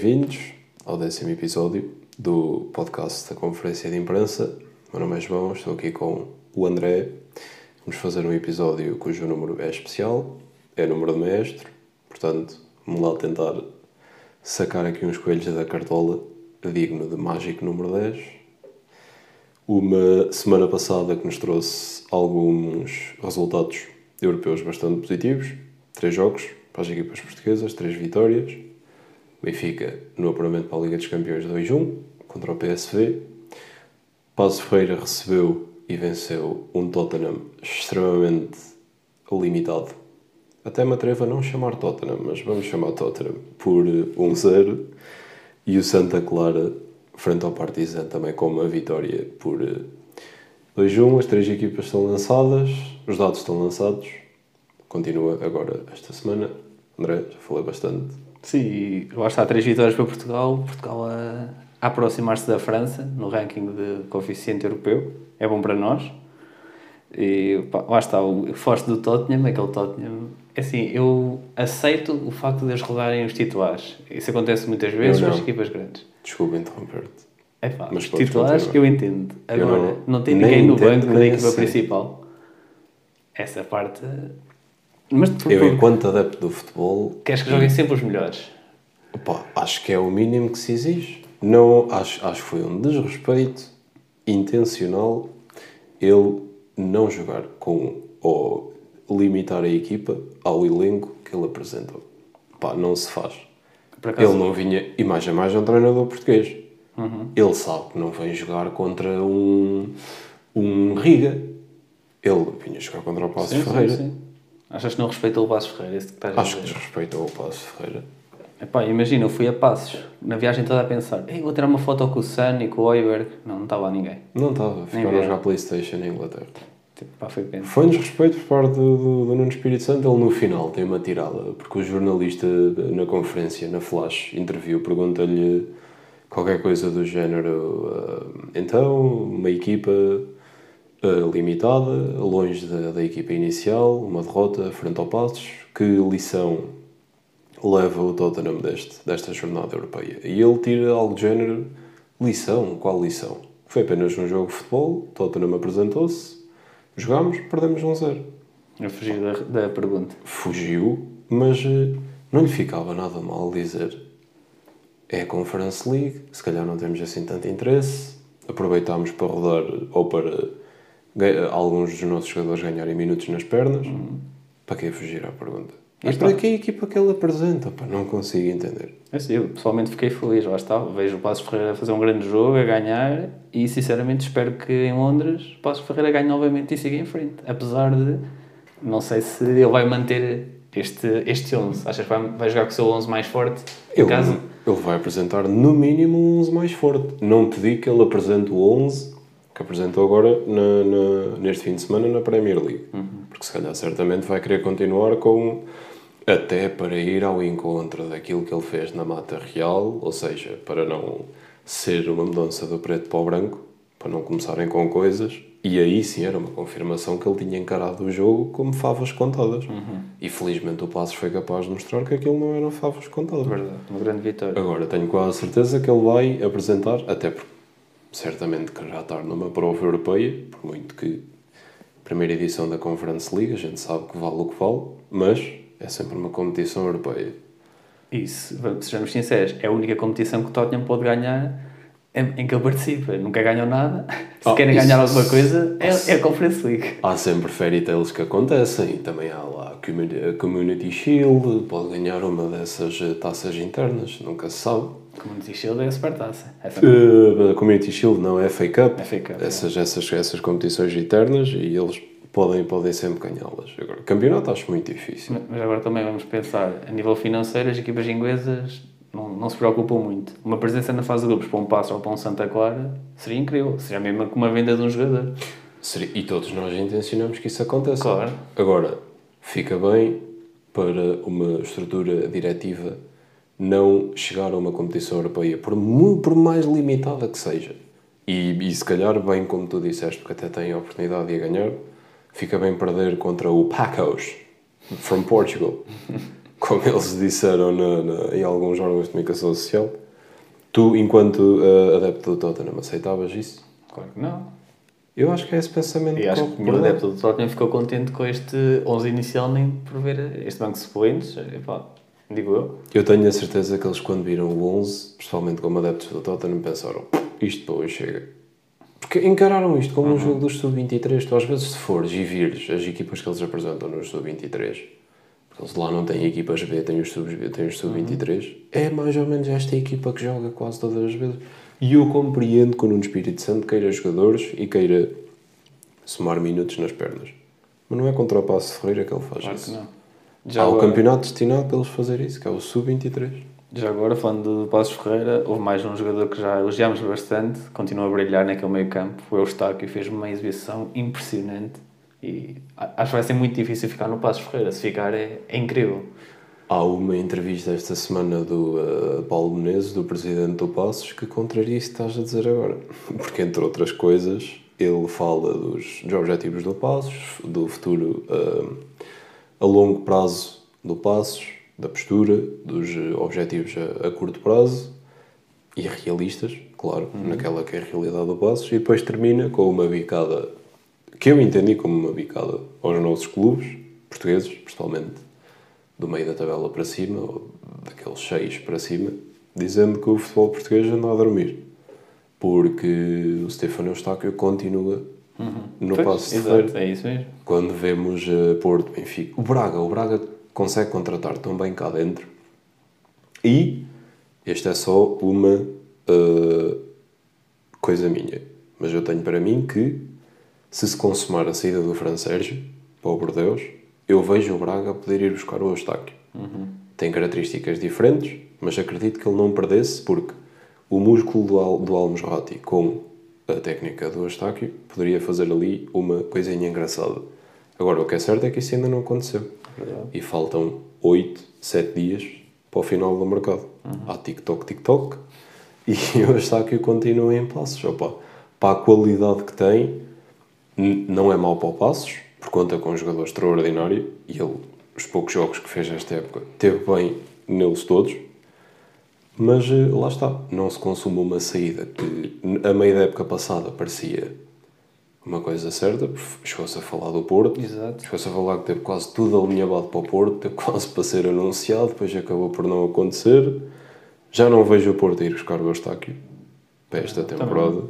Bem-vindos ao décimo episódio do podcast da Conferência de Imprensa. Meu nome é João, estou aqui com o André. Vamos fazer um episódio cujo número é especial, é número de mestre, portanto, vamos lá tentar sacar aqui uns coelhos da cartola digno de mágico número 10. Uma semana passada que nos trouxe alguns resultados europeus bastante positivos. Três jogos para as equipas portuguesas, três vitórias. Benfica no apuramento para a Liga dos Campeões 2-1 contra o PSV. Passo Ferreira recebeu e venceu um Tottenham extremamente limitado. Até me atrevo a não chamar Tottenham, mas vamos chamar Tottenham por 1-0. E o Santa Clara frente ao Partizan também com uma vitória por 2-1. As três equipas estão lançadas, os dados estão lançados. Continua agora esta semana. André, já falei bastante Sim, lá está, três vitórias para Portugal. Portugal a, a aproximar-se da França no ranking de coeficiente europeu. É bom para nós. E pá, lá está, o forte do Tottenham, aquele Tottenham. É assim, eu aceito o facto de eles rodarem os titulares. Isso acontece muitas vezes com as equipas grandes. Desculpa interromper-te. É pá, os titulares continuar. eu entendo. Agora, eu não, não tem ninguém no banco da equipa principal. Essa parte mas eu, enquanto adepto do futebol. Queres que joguem sempre os melhores? Opa, acho que é o mínimo que se exige. Não, acho, acho que foi um desrespeito intencional ele não jogar com ou limitar a equipa ao elenco que ele apresentou. Pá, não se faz. Ele não vinha. E mais a mais é um treinador português. Uhum. Ele sabe que não vem jogar contra um, um Riga. Ele vinha jogar contra o Passo Ferreira. Sim, sim. Achas que não respeitou o Passos Ferreira? Esse que estás Acho que desrespeitou o Passos Ferreira. Epá, imagina, eu fui a Passos, na viagem toda a pensar, Ei, vou tirar uma foto com o Sun e com o Oiberg. Não, não estava lá ninguém. Não estava, ficaram a jogar Playstation em Inglaterra. Tipo, pá, foi pena. Foi um desrespeito por parte do, do, do Nuno Espírito Santo. Ele no final tem uma tirada, porque o jornalista na conferência, na Flash, interview, pergunta-lhe qualquer coisa do género. Uh, então, uma equipa limitada, longe da, da, equipa inicial, uma derrota frente ao Passos. Que lição leva o Tottenham deste, desta jornada europeia? E ele tira algo de género: lição? Qual lição? Foi apenas um jogo de futebol, Tottenham apresentou-se, jogámos, perdemos 1-0. Eu fugi da, da pergunta. Fugiu, mas uh, não lhe ficava nada mal dizer é a Conference League, se calhar não temos assim tanto interesse, aproveitámos para rodar ou para alguns dos nossos jogadores ganharem minutos nas pernas. Uhum. Para que fugir à pergunta? Mas para que a equipa que ele apresenta? Pá, não consigo entender. É assim, eu pessoalmente fiquei feliz, lá está. Vejo o Passos Ferreira fazer um grande jogo, a ganhar, e sinceramente espero que em Londres o Passos Ferreira ganhe novamente e siga em frente. Apesar de, não sei se ele vai manter este, este 11. Achas que vai, vai jogar com o seu 11 mais forte? Ele, caso? ele vai apresentar no mínimo um 11 mais forte. Não te digo que ele apresente o 11 que apresentou agora na, na, neste fim de semana na Premier League. Uhum. Porque se calhar certamente vai querer continuar com até para ir ao encontro daquilo que ele fez na Mata Real, ou seja, para não ser uma mudança do preto para o branco, para não começarem com coisas. E aí sim era uma confirmação que ele tinha encarado o jogo como favas contadas. Uhum. E felizmente o Passos foi capaz de mostrar que aquilo não eram favas contadas. Verdade, uma grande vitória. Agora tenho quase certeza que ele vai apresentar, até porque certamente quererá estar numa prova europeia, por muito que primeira edição da Conference League, a gente sabe que vale o que vale, mas é sempre uma competição europeia. Isso, sejamos sinceros, é a única competição que o Tottenham pode ganhar em, que ele participa. Nunca ganham nada. Se oh, querem isso, ganhar alguma coisa, é, é a Conference League. Há sempre fairy tales que acontecem. E também há lá a Community Shield, pode ganhar uma dessas taças internas, nunca se sabe. Community Shield é a supertaça. Uh, a Community Shield não é a Fake Cup. É fake up essas, é. essas, essas competições internas e eles podem, podem sempre ganhá-las. Agora, campeonato acho muito difícil. Mas, mas agora também vamos pensar, a nível financeiro, as equipas inglesas não, não se preocupam muito. Uma presença na fase de grupos para um Passo ou para um Santa Clara seria incrível. Seria mesmo como uma venda de um jogador. Seria, e todos nós intencionamos que isso aconteça. Claro. Agora, fica bem para uma estrutura diretiva não chegar a uma competição europeia, por, por mais limitada que seja. E, e se calhar, bem como tu disseste, porque até tem a oportunidade de a ganhar, fica bem perder contra o Pacos, from Portugal. como eles disseram na, na, em alguns órgãos de comunicação social. Tu, enquanto uh, adepto do Tottenham, aceitavas isso? Claro que não. Eu acho que é esse pensamento E acho que nenhum adepto do Tottenham ficou contente com este 11 inicial nem por ver este banco de suplentes. Epá, digo eu. Eu tenho a certeza que eles, quando viram o 11, principalmente como adeptos do Tottenham, pensaram: isto para hoje chega. Porque encararam isto como um jogo dos sub-23. Tu, às vezes, se fores e vires as equipas que eles apresentam nos sub-23, porque eles lá não têm equipas B, têm os sub-B, têm os sub-23, é mais ou menos esta equipa que joga quase todas as vezes. E eu compreendo que o Nuno Espírito Santo queira jogadores e queira somar minutos nas pernas. Mas não é contra o Passo Ferreira que ele faz Claro isso. que não. Já Há o agora, campeonato destinado para eles fazer isso, que é o sub-23. já agora, falando do Passos Ferreira, houve mais um jogador que já elogiámos bastante, continua a brilhar naquele meio campo, o Eustáquio, fez uma exibição impressionante e acho que vai ser muito difícil ficar no Passos Ferreira. Se ficar é, é incrível. Há uma entrevista esta semana do uh, Paulo Menezes, do presidente do Passos, que contraria isso que estás a dizer agora. Porque, entre outras coisas, ele fala dos, dos objetivos do Passos, do futuro uh, a longo prazo do Passos, da postura, dos uh, objetivos a, a curto prazo e realistas, claro, naquela que é a realidade do Passos, e depois termina com uma bicada que eu entendi como uma bicada aos nossos clubes portugueses, principalmente do meio da tabela para cima, ou daqueles seis para cima, dizendo que o futebol português anda a dormir. Porque o Stefano Eustáquio continua no Pois, passo Exato, é isso mesmo. Quando vemos uh, Porto, Benfica, o Braga, o Braga consegue contratar tão bem cá dentro. E este é só uma uh, coisa minha. Mas eu tenho para mim que se se consumar a saída do Fran Sérgio para o Bordeaux, eu vejo o Braga poder ir buscar o Eustáquio. Tem características diferentes, mas acredito que ele não perdesse porque o músculo do, Al do Almosrati com a técnica do Eustáquio poderia fazer ali uma coisinha engraçada. Agora, o que é certo é que isso ainda não aconteceu. Verdade. E faltam 8, 7 dias para o final do mercado. Há TikTok, TikTok. E o Eustáquio continua em passos. Opa, para a qualidade que tem, não é mau para o passos, porque conta com um jogador extraordinário. E ele, os poucos jogos que fez esta época, teve bem neles todos. Mas eh, lá está, não se consuma uma saída que a meio da época passada parecia uma coisa certa, chegou-se a falar do Porto, chegou-se a falar que teve quase tudo alinhavado para o Porto, teve quase para ser anunciado, depois acabou por não acontecer. Já não vejo o Porto ir buscar o Eustáquio para esta temporada.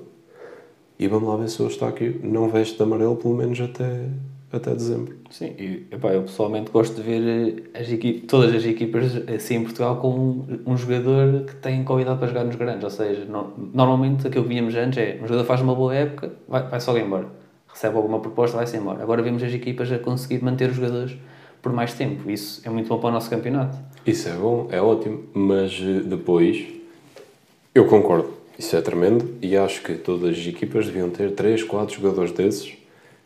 E vamos lá ver se o Eustáquio não veste de amarelo pelo menos até, até dezembro. Sim, e epá, eu pessoalmente gosto de ver eh, as equi- todas as equipas assim em Portugal com um, um jogador que tem qualidade para jogar nos grandes. Ou seja, no- normalmente aquilo que víamos antes é um jogador faz uma boa época, vai, vai só embora. Recebe alguma proposta, vai-se embora. Agora vemos as equipas a conseguir manter os jogadores por mais tempo. Isso é muito bom para o nosso campeonato. Isso é bom, é ótimo, mas eh, depois eu concordo, isso é tremendo e acho que todas as equipas deviam ter 3, 4 jogadores desses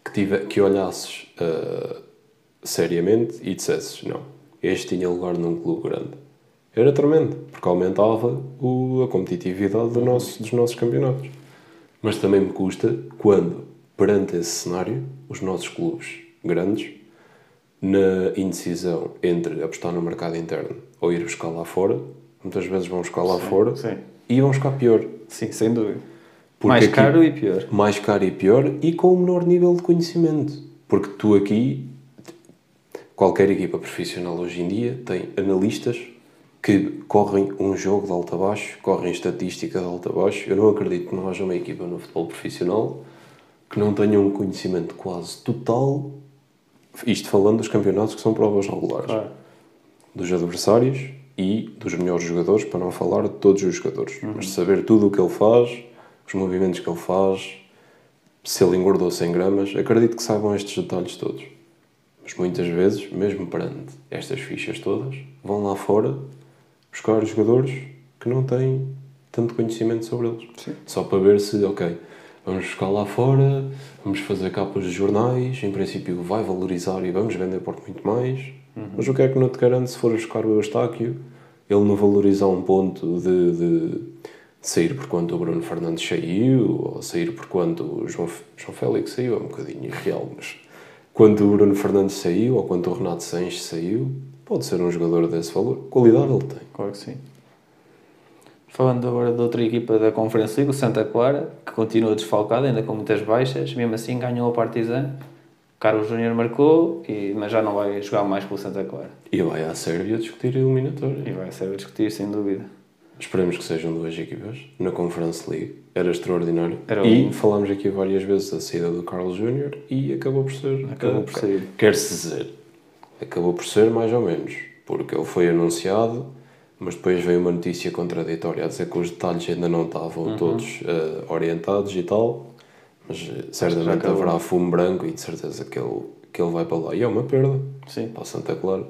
que, tive, que olhasses eh, seriamente e dissesses: não, este tinha lugar num clube grande. Era tremendo, porque aumentava o, a competitividade do nosso, dos nossos campeonatos. Mas também me custa quando, perante esse cenário, os nossos clubes grandes na indecisão entre apostar no mercado interno ou ir buscar lá fora, muitas vezes vão buscar lá fora sim. e vão buscar pior. Sim, sem dúvida. Mais aqui- caro e pior. Mais caro e pior e com o menor nível de conhecimento. Porque tu aqui, qualquer equipa profissional hoje em dia tem analistas que correm um jogo de alto a baixo, correm estatística de alto a baixo. Eu não acredito que não haja uma equipa no futebol profissional que não tenha um conhecimento quase total, isto falando dos campeonatos que são provas regulares Claro. dos adversários e dos melhores jogadores, para não falar de todos os jogadores. Mas saber tudo o que ele faz, os movimentos que ele faz, se ele engordou 100 gramas, acredito que saibam estes detalhes todos. Mas muitas vezes, mesmo perante estas fichas todas, vão lá fora buscar jogadores que não têm tanto conhecimento sobre eles. Só para ver se, ok, vamos buscar lá fora, vamos fazer capas de jornais, em princípio vai valorizar e vamos vender por muito mais. Mas o que é que não te garante se for buscar o Eustáquio, ele não valorizar um ponto de, de sair por quanto o Bruno Fernandes saiu, ou sair por quanto o João, João Félix saiu, é um bocadinho irreal, mas quanto o Bruno Fernandes saiu, ou quanto o Renato Sanches saiu, pode ser um jogador desse valor. Qualidade ele tem. Claro que sim. Falando agora de outra equipa da Conferência League, o Santa Clara, que continua desfalcado, ainda com muitas baixas, mesmo assim ganhou a Partizan. Carlos Júnior marcou, e, mas já não vai jogar mais pelo Santa Clara. E vai à Sérvia discutir a eliminatória. E vai ser a discutir, sem dúvida. Esperemos que sejam duas equipas na Conference League. Era extraordinário. Era e lindo. falámos aqui várias vezes da saída do Carlos Júnior e acabou por ser. Acabou por sair. Quer-se dizer, acabou por ser mais ou menos. Porque ele foi anunciado, mas depois veio uma notícia contraditória a dizer que os detalhes ainda não estavam Uhum. todos eh, orientados e tal. Mas eh, certamente haverá fumo branco e de certeza que ele, que ele vai para lá. E é uma perda Sim. para o Santa Clara.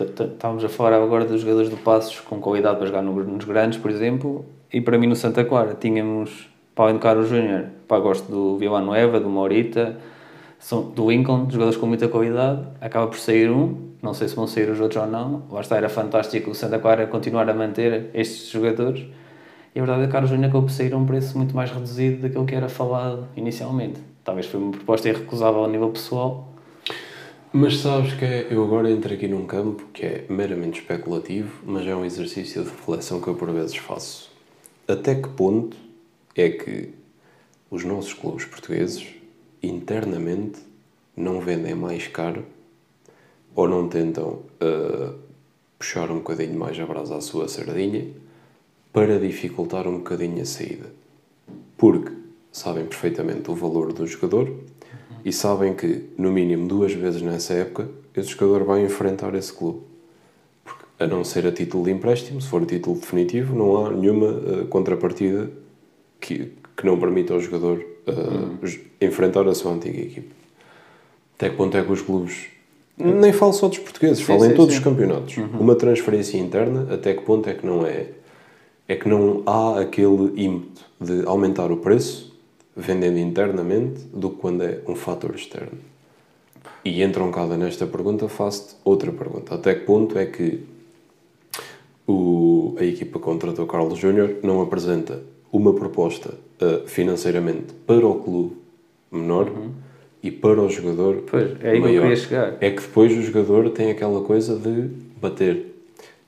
Estávamos a falar agora dos jogadores do Passos com qualidade para jogar no- nos grandes, por exemplo, e para mim no Santa Clara tínhamos, do Carlos Júnior, gosto do Villanueva, do Morita, do Lincoln, jogadores com muita qualidade, acaba por sair um, não sei se vão sair os outros ou não, está, era fantástico o Santa Clara continuar a manter estes jogadores, e a verdade é que o Carlos Júnior acabou por sair a um preço muito mais reduzido daquilo que era falado inicialmente. Talvez foi uma proposta irrecusável ao nível pessoal, Mas sabes que é, eu agora entro aqui num campo que é meramente especulativo, mas é um exercício de reflexão que eu por vezes faço. Até que ponto é que os nossos clubes portugueses internamente não vendem mais caro ou não tentam ah, puxar um bocadinho mais a brasa à sua sardinha para dificultar um bocadinho a saída? Porque sabem perfeitamente o valor do jogador e sabem que, no mínimo duas vezes nessa época, esse jogador vai enfrentar esse clube. Porque, a não ser a título de empréstimo, se for a título definitivo, não há nenhuma eh, contrapartida que, que não permita ao jogador j- enfrentar a sua antiga equipe. Até que ponto é que os clubes. Nem falo só dos portugueses, Sim, falo em sim, todos sim. os campeonatos. Uma transferência interna, até que ponto é que não é. É que não há aquele ímpeto de aumentar o preço vendendo internamente do que quando é um fator externo. E entroncada nesta pergunta, faço-te outra pergunta. Até que ponto é que o, a equipa contratou Carlos Júnior não apresenta uma proposta uh, financeiramente para o clube menor e para o jogador Pois, é aí que eu maior? queria chegar. É que depois o jogador tem aquela coisa de bater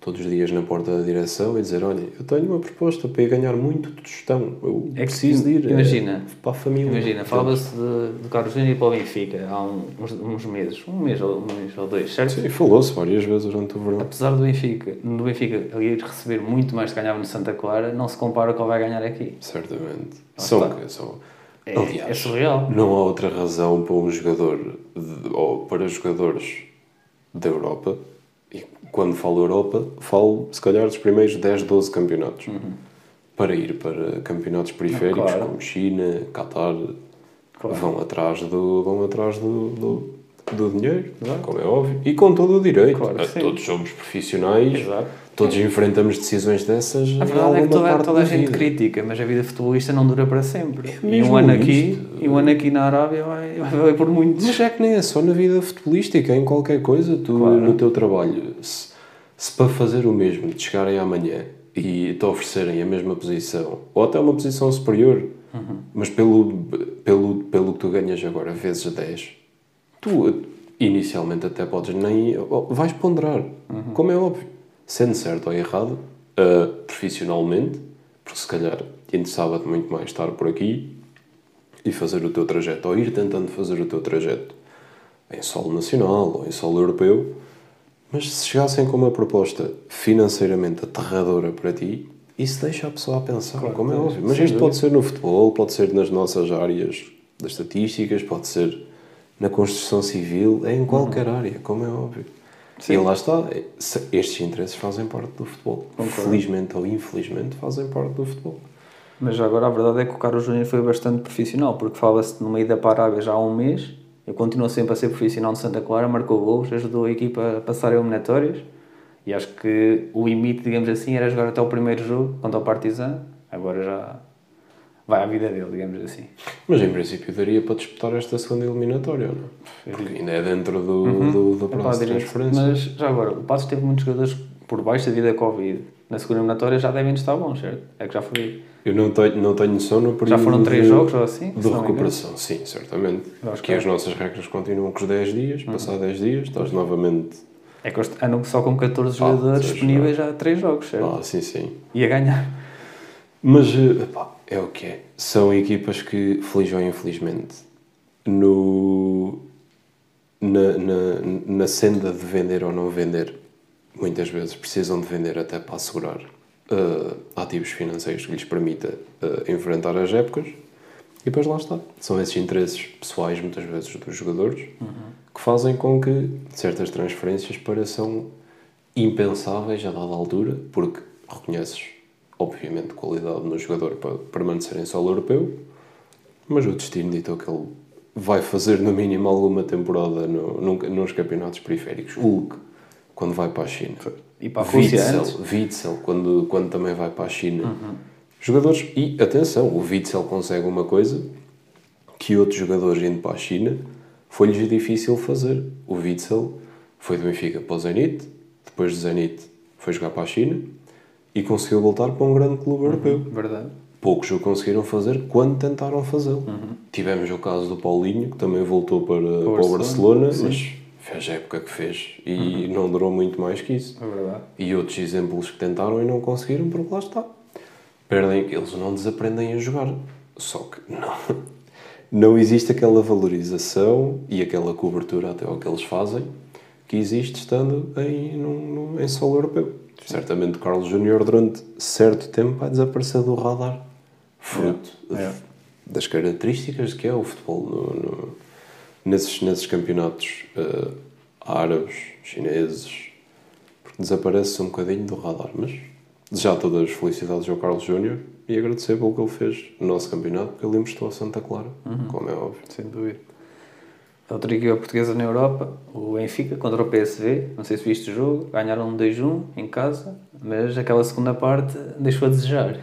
todos os dias na porta da direção e dizer: Olha, eu tenho uma proposta para ir ganhar muito de gestão. Eu É que, preciso de ir imagina, eh, para a família. Imagina, falava-se de, de Carlos Júnior para o Benfica há uns, uns meses, um mês ou, um mês ou dois, certo? Sim, falou-se várias vezes durante o verão. Apesar do Benfica, do Benfica ir receber muito mais do que ganhava no Santa Clara, não se compara com o que vai ganhar aqui. Certamente. São, são, É, aliás, é surreal. não há outra razão para um jogador de- ou para jogadores da Europa. Quando falo Europa, falo se calhar dos primeiros 10, 12 campeonatos. Para ir para campeonatos periféricos Uhum. Claro. como China, Qatar, Claro. vão atrás do vão atrás do, do, do dinheiro, como é óbvio, e com todo o direito. Claro sim. Todos somos profissionais, Exato. todos enfrentamos decisões dessas A verdade é que toda, toda a gente vida. critica, mas a vida futebolista não dura para sempre. e mesmo um ano aqui, e um ano aqui na Arábia vai, vai por muitos. Mas é que nem é só na vida futebolística, é em qualquer coisa, tu Claro. no teu trabalho, se, se para fazer o mesmo, te chegarem amanhã e te oferecerem a mesma posição, ou até uma posição superior, Uhum. mas pelo, pelo, pelo que tu ganhas agora, vezes 10, tu inicialmente até podes nem. vais ponderar, Uhum. como é óbvio, sendo certo ou errado, ah, profissionalmente, porque se calhar interessava-te muito mais estar por aqui e fazer o teu trajeto, ou ir tentando fazer o teu trajeto em solo nacional ou em solo europeu, mas se chegassem com uma proposta financeiramente aterradora para ti, isso deixa a pessoa a pensar, Claro, como é óbvio. Mas isto pode ser no futebol, pode ser nas nossas áreas das estatísticas, pode ser na construção civil, em qualquer área, como é óbvio. Uhum. Sim. E lá está, estes interesses fazem parte do futebol. Concordo. Felizmente ou infelizmente fazem parte do futebol. Mas agora a verdade é que o Carlos Júnior foi bastante profissional, porque fala-se numa ida para a Arábia já há um mês. Ele continua sempre a ser profissional de Santa Clara, marcou gols, ajudou a equipa a passar eliminatórias. E acho que o limite, digamos assim, era jogar até o primeiro jogo contra o Partizan. Agora já vai à vida dele, digamos assim. Mas em princípio daria para disputar esta segunda eliminatória, não? é? Porque ainda é dentro do, do, do prazo de transferência. Mas já agora, o Passos teve muitos jogadores por baixo devido à Covid. Na segunda eliminatória já devem estar bons, certo? É que já foi. Eu não tenho, não tenho noção no período Já foram três de, jogos ou assim? de recuperação. Sim, certamente. Porque que é. Uhum. as nossas regras continuam com os 10 dias. Passar 10 dias, estás novamente É que andam só com 14 jogadores três disponíveis já há 3 jogos, certo? Ah, sim, sim. E a ganhar. Mas, eh, pá, é o que é. São equipas que, feliz ou infelizmente, no, na, na, na senda de vender ou não vender, muitas vezes precisam de vender até para assegurar eh, ativos financeiros que lhes permita eh, enfrentar as épocas. E depois lá está. São esses interesses pessoais, muitas vezes, dos jogadores, que fazem com que certas transferências pareçam impensáveis a dada altura, porque reconheces, obviamente, qualidade no jogador para permanecer em solo europeu, mas o destino ditou que ele vai fazer, no mínimo, alguma temporada no, nos campeonatos periféricos. Hulk, quando vai para a China. E para a Rússia Witzel, antes. Witzel quando, quando também vai para a China. Jogadores, e atenção, o Witzel consegue uma coisa que outros jogadores indo para a China foi-lhes difícil fazer. O Witzel foi do Benfica para o Zenit, depois do Zenit foi jogar para a China e conseguiu voltar para um grande clube europeu. Verdade. Poucos o conseguiram fazer quando tentaram fazê-lo. Tivemos o caso do Paulinho, que também voltou para, para o Barcelona, Barcelona, mas fez a época que fez e não durou muito mais que isso. É verdade. E outros exemplos que tentaram e não conseguiram, porque lá está. Perdem, eles não desaprendem a jogar. Só que não, não existe aquela valorização e aquela cobertura até ao que eles fazem que existe estando em, num, num- em solo europeu. Certamente Carlos Júnior durante certo tempo vai desaparecer do radar. Fruto de- É. das características que é o futebol no, no- nesses, nesses campeonatos eh, árabes, chineses, porque desaparece um bocadinho do radar. Mas desejar todas as felicidades ao Carlos Júnior e agradecer pelo que ele fez no nosso campeonato, porque ele emprestou a Santa Clara, como é óbvio. Sem dúvida. A outra equipa portuguesa na Europa, o Benfica contra o PSV. Não sei se viste o jogo. Ganharam 2-1 em casa, mas aquela segunda parte deixou a desejar.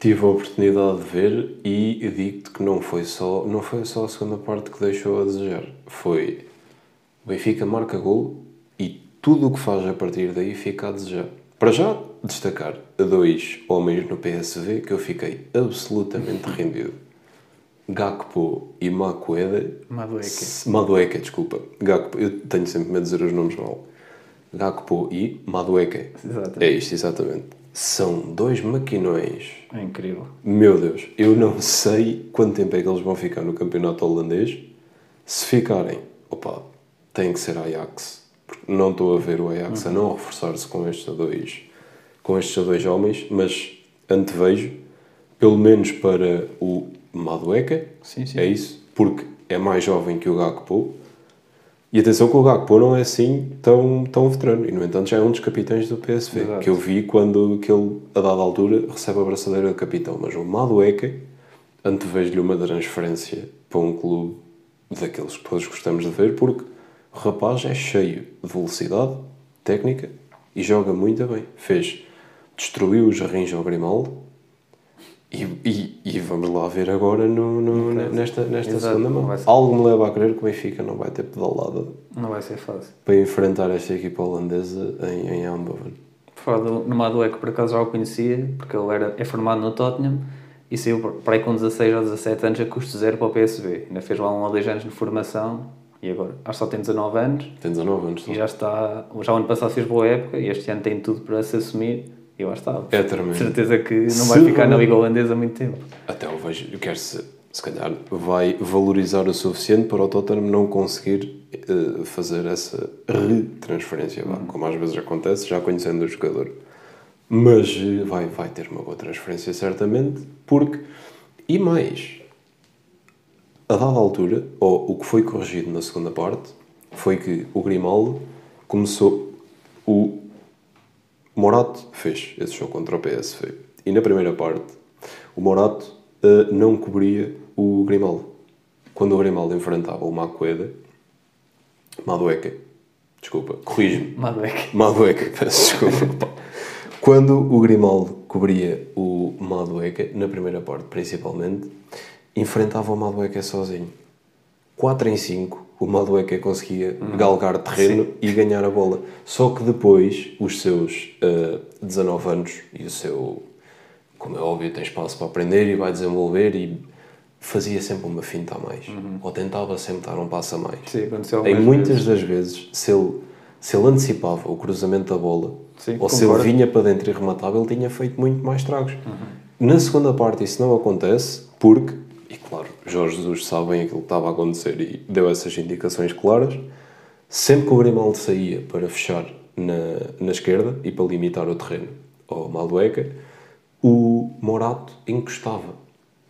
Tive a oportunidade de ver e digo-te que não foi, só, não foi só a segunda parte que deixou a desejar. Foi o Benfica marca gol e tudo o que faz a partir daí fica a desejar. Para já, destacar dois homens no PSV que eu fiquei absolutamente rendido. Gakpo e Makueda. Madueque. S- Madueque, desculpa. Gakpo, eu tenho sempre medo de dizer os nomes mal. Gakpo e Madueque. Exato. É isto, exatamente. São dois maquinões É incrível. meu Deus, eu não sei quanto tempo é que eles vão ficar no campeonato holandês. Se ficarem, opa, tem que ser Ajax. Porque não estou a ver o Ajax a não reforçar-se com estes dois, com estes dois homens, mas antevejo, pelo menos para o Madueca, Sim, sim. é isso, porque é mais jovem que o Gakpo. E atenção que o Gakpo não é assim tão, tão veterano. E, no entanto, já é um dos capitães do PSV. Exato. Que eu vi quando que ele, a dada altura, recebe a braçadeira de capitão. Mas o Madueca, antevejo-lhe uma transferência para um clube daqueles que todos gostamos de ver, porque o rapaz é cheio de velocidade, técnica e joga muito bem. Fez, destruiu os Jarrins ao Grimaldo e, e, e vamos lá ver agora no, no- nesta, nesta Exato, segunda mão. Algo me leva a crer que o Benfica não vai ter pedalada Não vai ser fácil. para enfrentar esta equipa holandesa em, em Eindhoven. Fora do, no Madueque, por acaso já o conhecia, porque ele era, é formado no Tottenham e saiu para aí com 16 ou 17 anos a custo zero para o PSV. Ainda fez lá um ou dois anos de formação e agora acho que só tem 19 anos Tem 19 anos. e já está. Já o ano passado fez boa época e este ano tem tudo para se assumir e lá está. É tremendo. certeza que não Se- vai ficar na Liga Holandesa há muito tempo. Até eu vejo, eu quero se, se calhar vai valorizar o suficiente para o Tottenham não conseguir eh, fazer essa retransferência, vá, como às vezes acontece, já conhecendo o jogador. Mas eh, vai, vai ter uma boa transferência, certamente, porque. E mais, a dada altura, ou o que foi corrigido na segunda parte, foi que o Grimaldo começou. O Morato fez esse jogo contra o PSV. E na primeira parte, o Morato eh, não cobria o Grimaldo. Quando o Grimaldo enfrentava o Macueda, Madueca, desculpa, corrijo-me, Madueque. Madueca, peço desculpa. Quando o Grimaldo cobria o Madueca, na primeira parte principalmente, enfrentava o Madueca sozinho. 4 em 5, o Madueca conseguia galgar terreno e ganhar a bola. Só que depois, os seus eh, 19 anos e o seu, como é óbvio, tem espaço para aprender e vai desenvolver e fazia sempre uma finta a mais. Ou tentava sempre dar um passo a mais. Sim, aconteceu Em muitas vezes. das vezes, se ele, se ele antecipava o cruzamento da bola, Sim, ou se ele concordo. vinha para dentro e rematava, ele tinha feito muito mais tragos. Na segunda parte isso não acontece porque, e claro, Jorge Jesus sabe bem aquilo que estava a acontecer e deu essas indicações claras, sempre que o Grimaldo saía para fechar na, na esquerda e para limitar o terreno ao Madueca, o Morato encostava.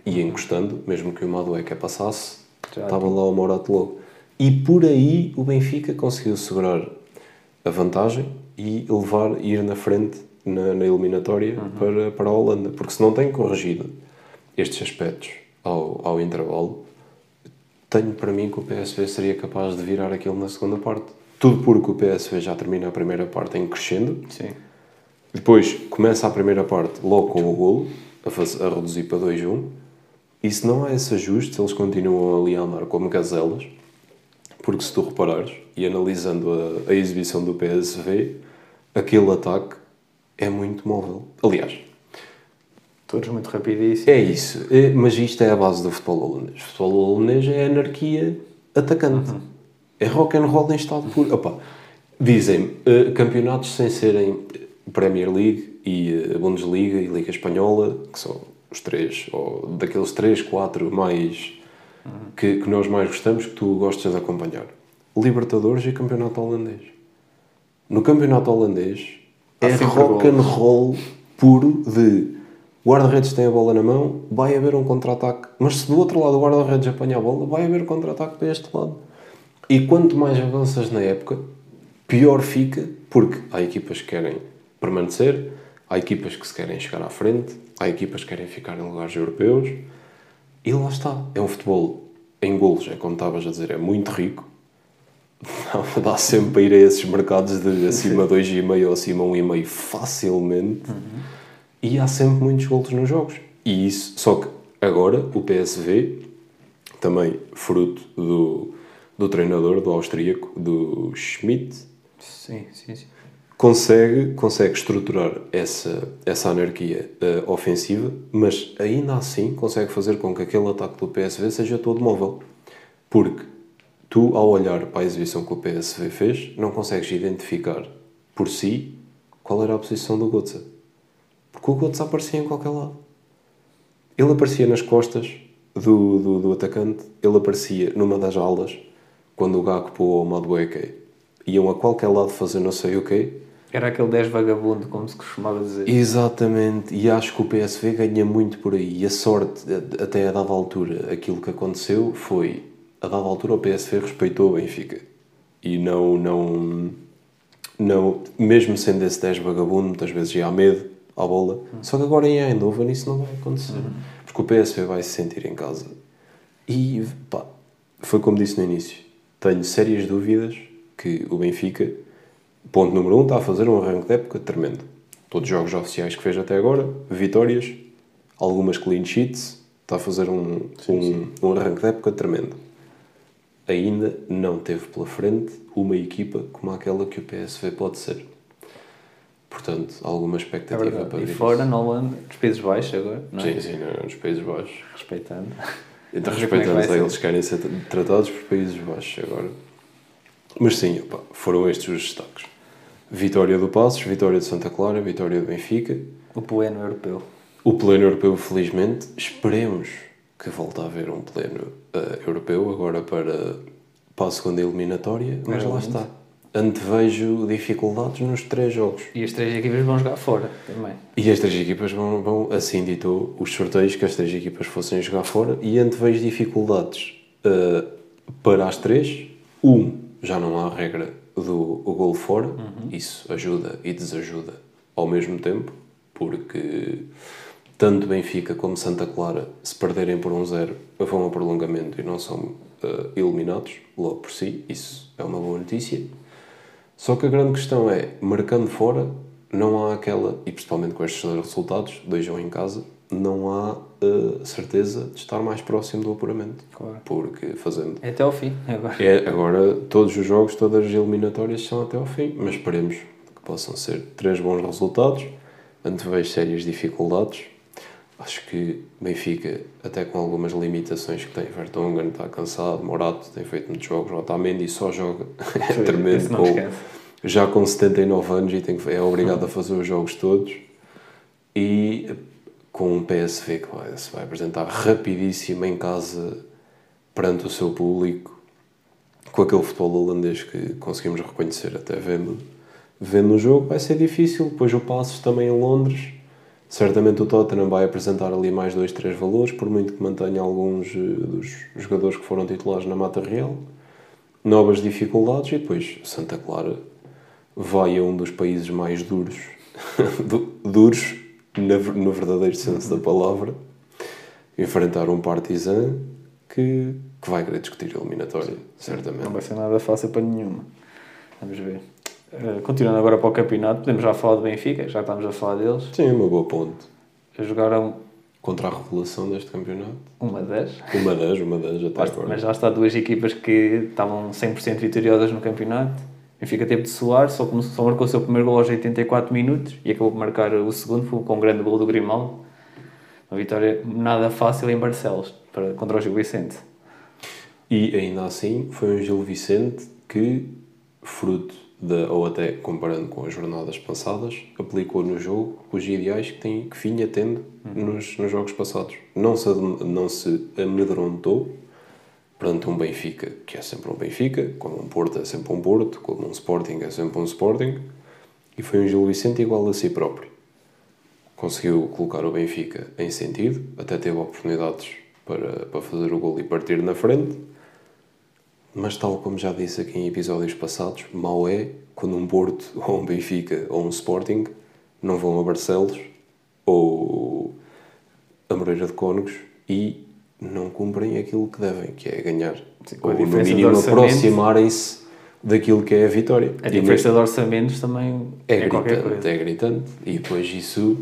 E encostando, mesmo que o Madueca passasse, Já estava lá o Morato logo. E por aí o Benfica conseguiu segurar a vantagem e levar, ir na frente na, na eliminatória para, para a Holanda. Porque se não tem corrigido estes aspectos ao, ao intervalo, tenho para mim que o PSV seria capaz de virar aquilo na segunda parte. Tudo porque o PSV já termina a primeira parte em crescendo, Sim. depois começa a primeira parte logo com o golo, a, faz- a reduzir para 2-1. E se não há esse ajuste, eles continuam ali a andar como gazelas. Porque se tu reparares, e analisando a, a exibição do PSV, aquele ataque é muito móvel. Aliás, Todos muito rapidíssimos. é isso. É- mas isto é a base do futebol holandês. O futebol holandês é anarquia atacante. É rock and roll em estado puro. Opa, dizem eh, campeonatos sem serem Premier League e eh, Bundesliga e Liga Espanhola, que são os três, ou daqueles três, quatro mais que, que nós mais gostamos, que tu gostas de acompanhar. Libertadores e Campeonato Holandês. No Campeonato Holandês é rock and roll puro de guarda-redes tem a bola na mão, vai haver um contra-ataque. Mas se do outro lado o guarda-redes apanha a bola, vai haver contra-ataque para este lado. E quanto mais avanças na época, pior fica, porque há equipas que querem permanecer, há equipas que se querem chegar à frente, há equipas que querem ficar em lugares europeus. E lá está. É um futebol em golos, é como estavas a dizer, é muito rico. Dá sempre para ir a esses mercados de acima 2,5 ou acima 1,5 facilmente. E há sempre muitos golos nos jogos. E isso, só que agora o PSV, também fruto do, do treinador, do austríaco, do Schmidt, Sim, sim, sim. consegue, consegue estruturar essa, essa anarquia eh, ofensiva, mas ainda assim consegue fazer com que aquele ataque do PSV seja todo móvel. Porque tu, ao olhar para a exibição que o PSV fez, não consegues identificar por si qual era a posição do Götze. Porque o Götze aparecia em qualquer lado. Ele aparecia nas costas do, do, do atacante, ele aparecia numa das alas, quando o Gakpo ou o Madueke iam a qualquer lado fazer não sei o quê, Era aquele 10 vagabundo, como se costumava dizer. Exatamente, e acho que o PSV ganha muito por aí. E a sorte, até a dada altura, aquilo que aconteceu foi, a dada altura, o PSV respeitou o Benfica. E não, não, não mesmo sendo esse 10 vagabundo, muitas vezes ia a medo, à bola. Só que agora em Eindhoven isso não vai acontecer. Porque o PSV vai se sentir em casa. E, pá, foi como disse no início, tenho sérias dúvidas que o Benfica, ponto número um, está a fazer um arranque de época tremendo. Todos os jogos oficiais que fez até agora, vitórias, algumas clean sheets, está a fazer um, um, um arranque de época tremendo. Ainda não teve pela frente uma equipa como aquela que o PSV pode ser. Portanto, alguma É expectativa verdade. para E ver fora, isso. na Holanda, dos Países Baixos agora, não é? Sim, sim, não, nos Países Baixos. Respeitando. Então, é que respeitando ser. eles querem ser tratados por Países Baixos agora. Mas sim, opá, foram estes os destaques. Vitória do Passos, vitória de Santa Clara, vitória do Benfica. O pleno europeu. O pleno europeu, felizmente, esperemos que volte a haver um pleno eh, europeu agora para, para a segunda eliminatória, mas Era lá está. Antevejo dificuldades nos três jogos. E as três equipas vão jogar fora também. E as três equipas vão, vão assim ditou os sorteios que as três equipas fossem jogar fora e antevejo dificuldades eh, para as três. Um, já não há regra do o gol fora, isso ajuda e desajuda ao mesmo tempo, porque tanto Benfica como Santa Clara, se perderem por um zero, vão a prolongamento e não são eh, eliminados logo por si, isso é uma boa notícia. Só que a grande questão é, marcando fora, não há aquela, e principalmente com estes dois resultados, 2 ou em casa, não há eh, certeza de estar mais próximo do apuramento. Claro. Porque fazendo. É até ao fim, agora. É, agora, todos os jogos, todas as eliminatórias são até ao fim, mas esperemos que possam ser três bons resultados. Antevejo sérias dificuldades. Acho que Benfica, até com algumas limitações que tem, Vertonghen está cansado, Morato tem feito muitos jogos, Otamendi só joga, é tremendo, com, já com 79 anos e tem é obrigado a fazer os jogos todos. E com um PSV que vai, se vai apresentar rapidíssimo em casa perante o seu público, com aquele futebol holandês que conseguimos reconhecer até vendo, vendo o jogo, vai ser difícil. Depois o Passos também em Londres. Certamente o Tottenham vai apresentar ali mais dois, três valores, por muito que mantenha alguns eh, dos jogadores que foram titulares na Mata Real. Novas dificuldades e depois Santa Clara vai a um dos países mais duros, duros no verdadeiro senso da palavra, enfrentar um Partizan que, que vai querer discutir a eliminatória, certamente. Não vai ser nada fácil para nenhuma. Vamos ver. Uh, continuando agora para o campeonato, podemos já falar do Benfica, já estamos a falar deles. Sim, uma boa ponte. Jogaram contra a revelação deste campeonato? Uma das. Uma das, uma das, até mas, agora. Mas já está duas equipas que estavam 100% vitoriosas no campeonato. Benfica teve de suar, só, só marcou o seu primeiro gol aos 84 minutos e acabou por marcar o segundo com um grande gol do Grimaldo. Uma vitória nada fácil em Barcelos para, contra o Gil Vicente. E ainda assim foi um Gil Vicente que, fruto de, ou até comparando com as jornadas passadas, aplicou no jogo os ideais que, tem, que vinha tendo uhum. nos, nos jogos passados. Não se, não se amedrontou perante um Benfica, que é sempre um Benfica, como um Porto é sempre um Porto, como um Sporting é sempre um Sporting, e foi um Gil Vicente igual a si próprio. Conseguiu colocar o Benfica em sentido, até teve oportunidades para, para fazer o gol e partir na frente, mas tal como já disse aqui em episódios passados, mal é quando um Porto, ou um Benfica, ou um Sporting não vão a Barcelos ou a Moreira de Cónegos e não cumprem aquilo que devem, que é ganhar. Sim, ou, no mínimo, aproximarem-se daquilo que é a vitória. A diferença de orçamentos também é, é gritante, é gritante. E depois isso,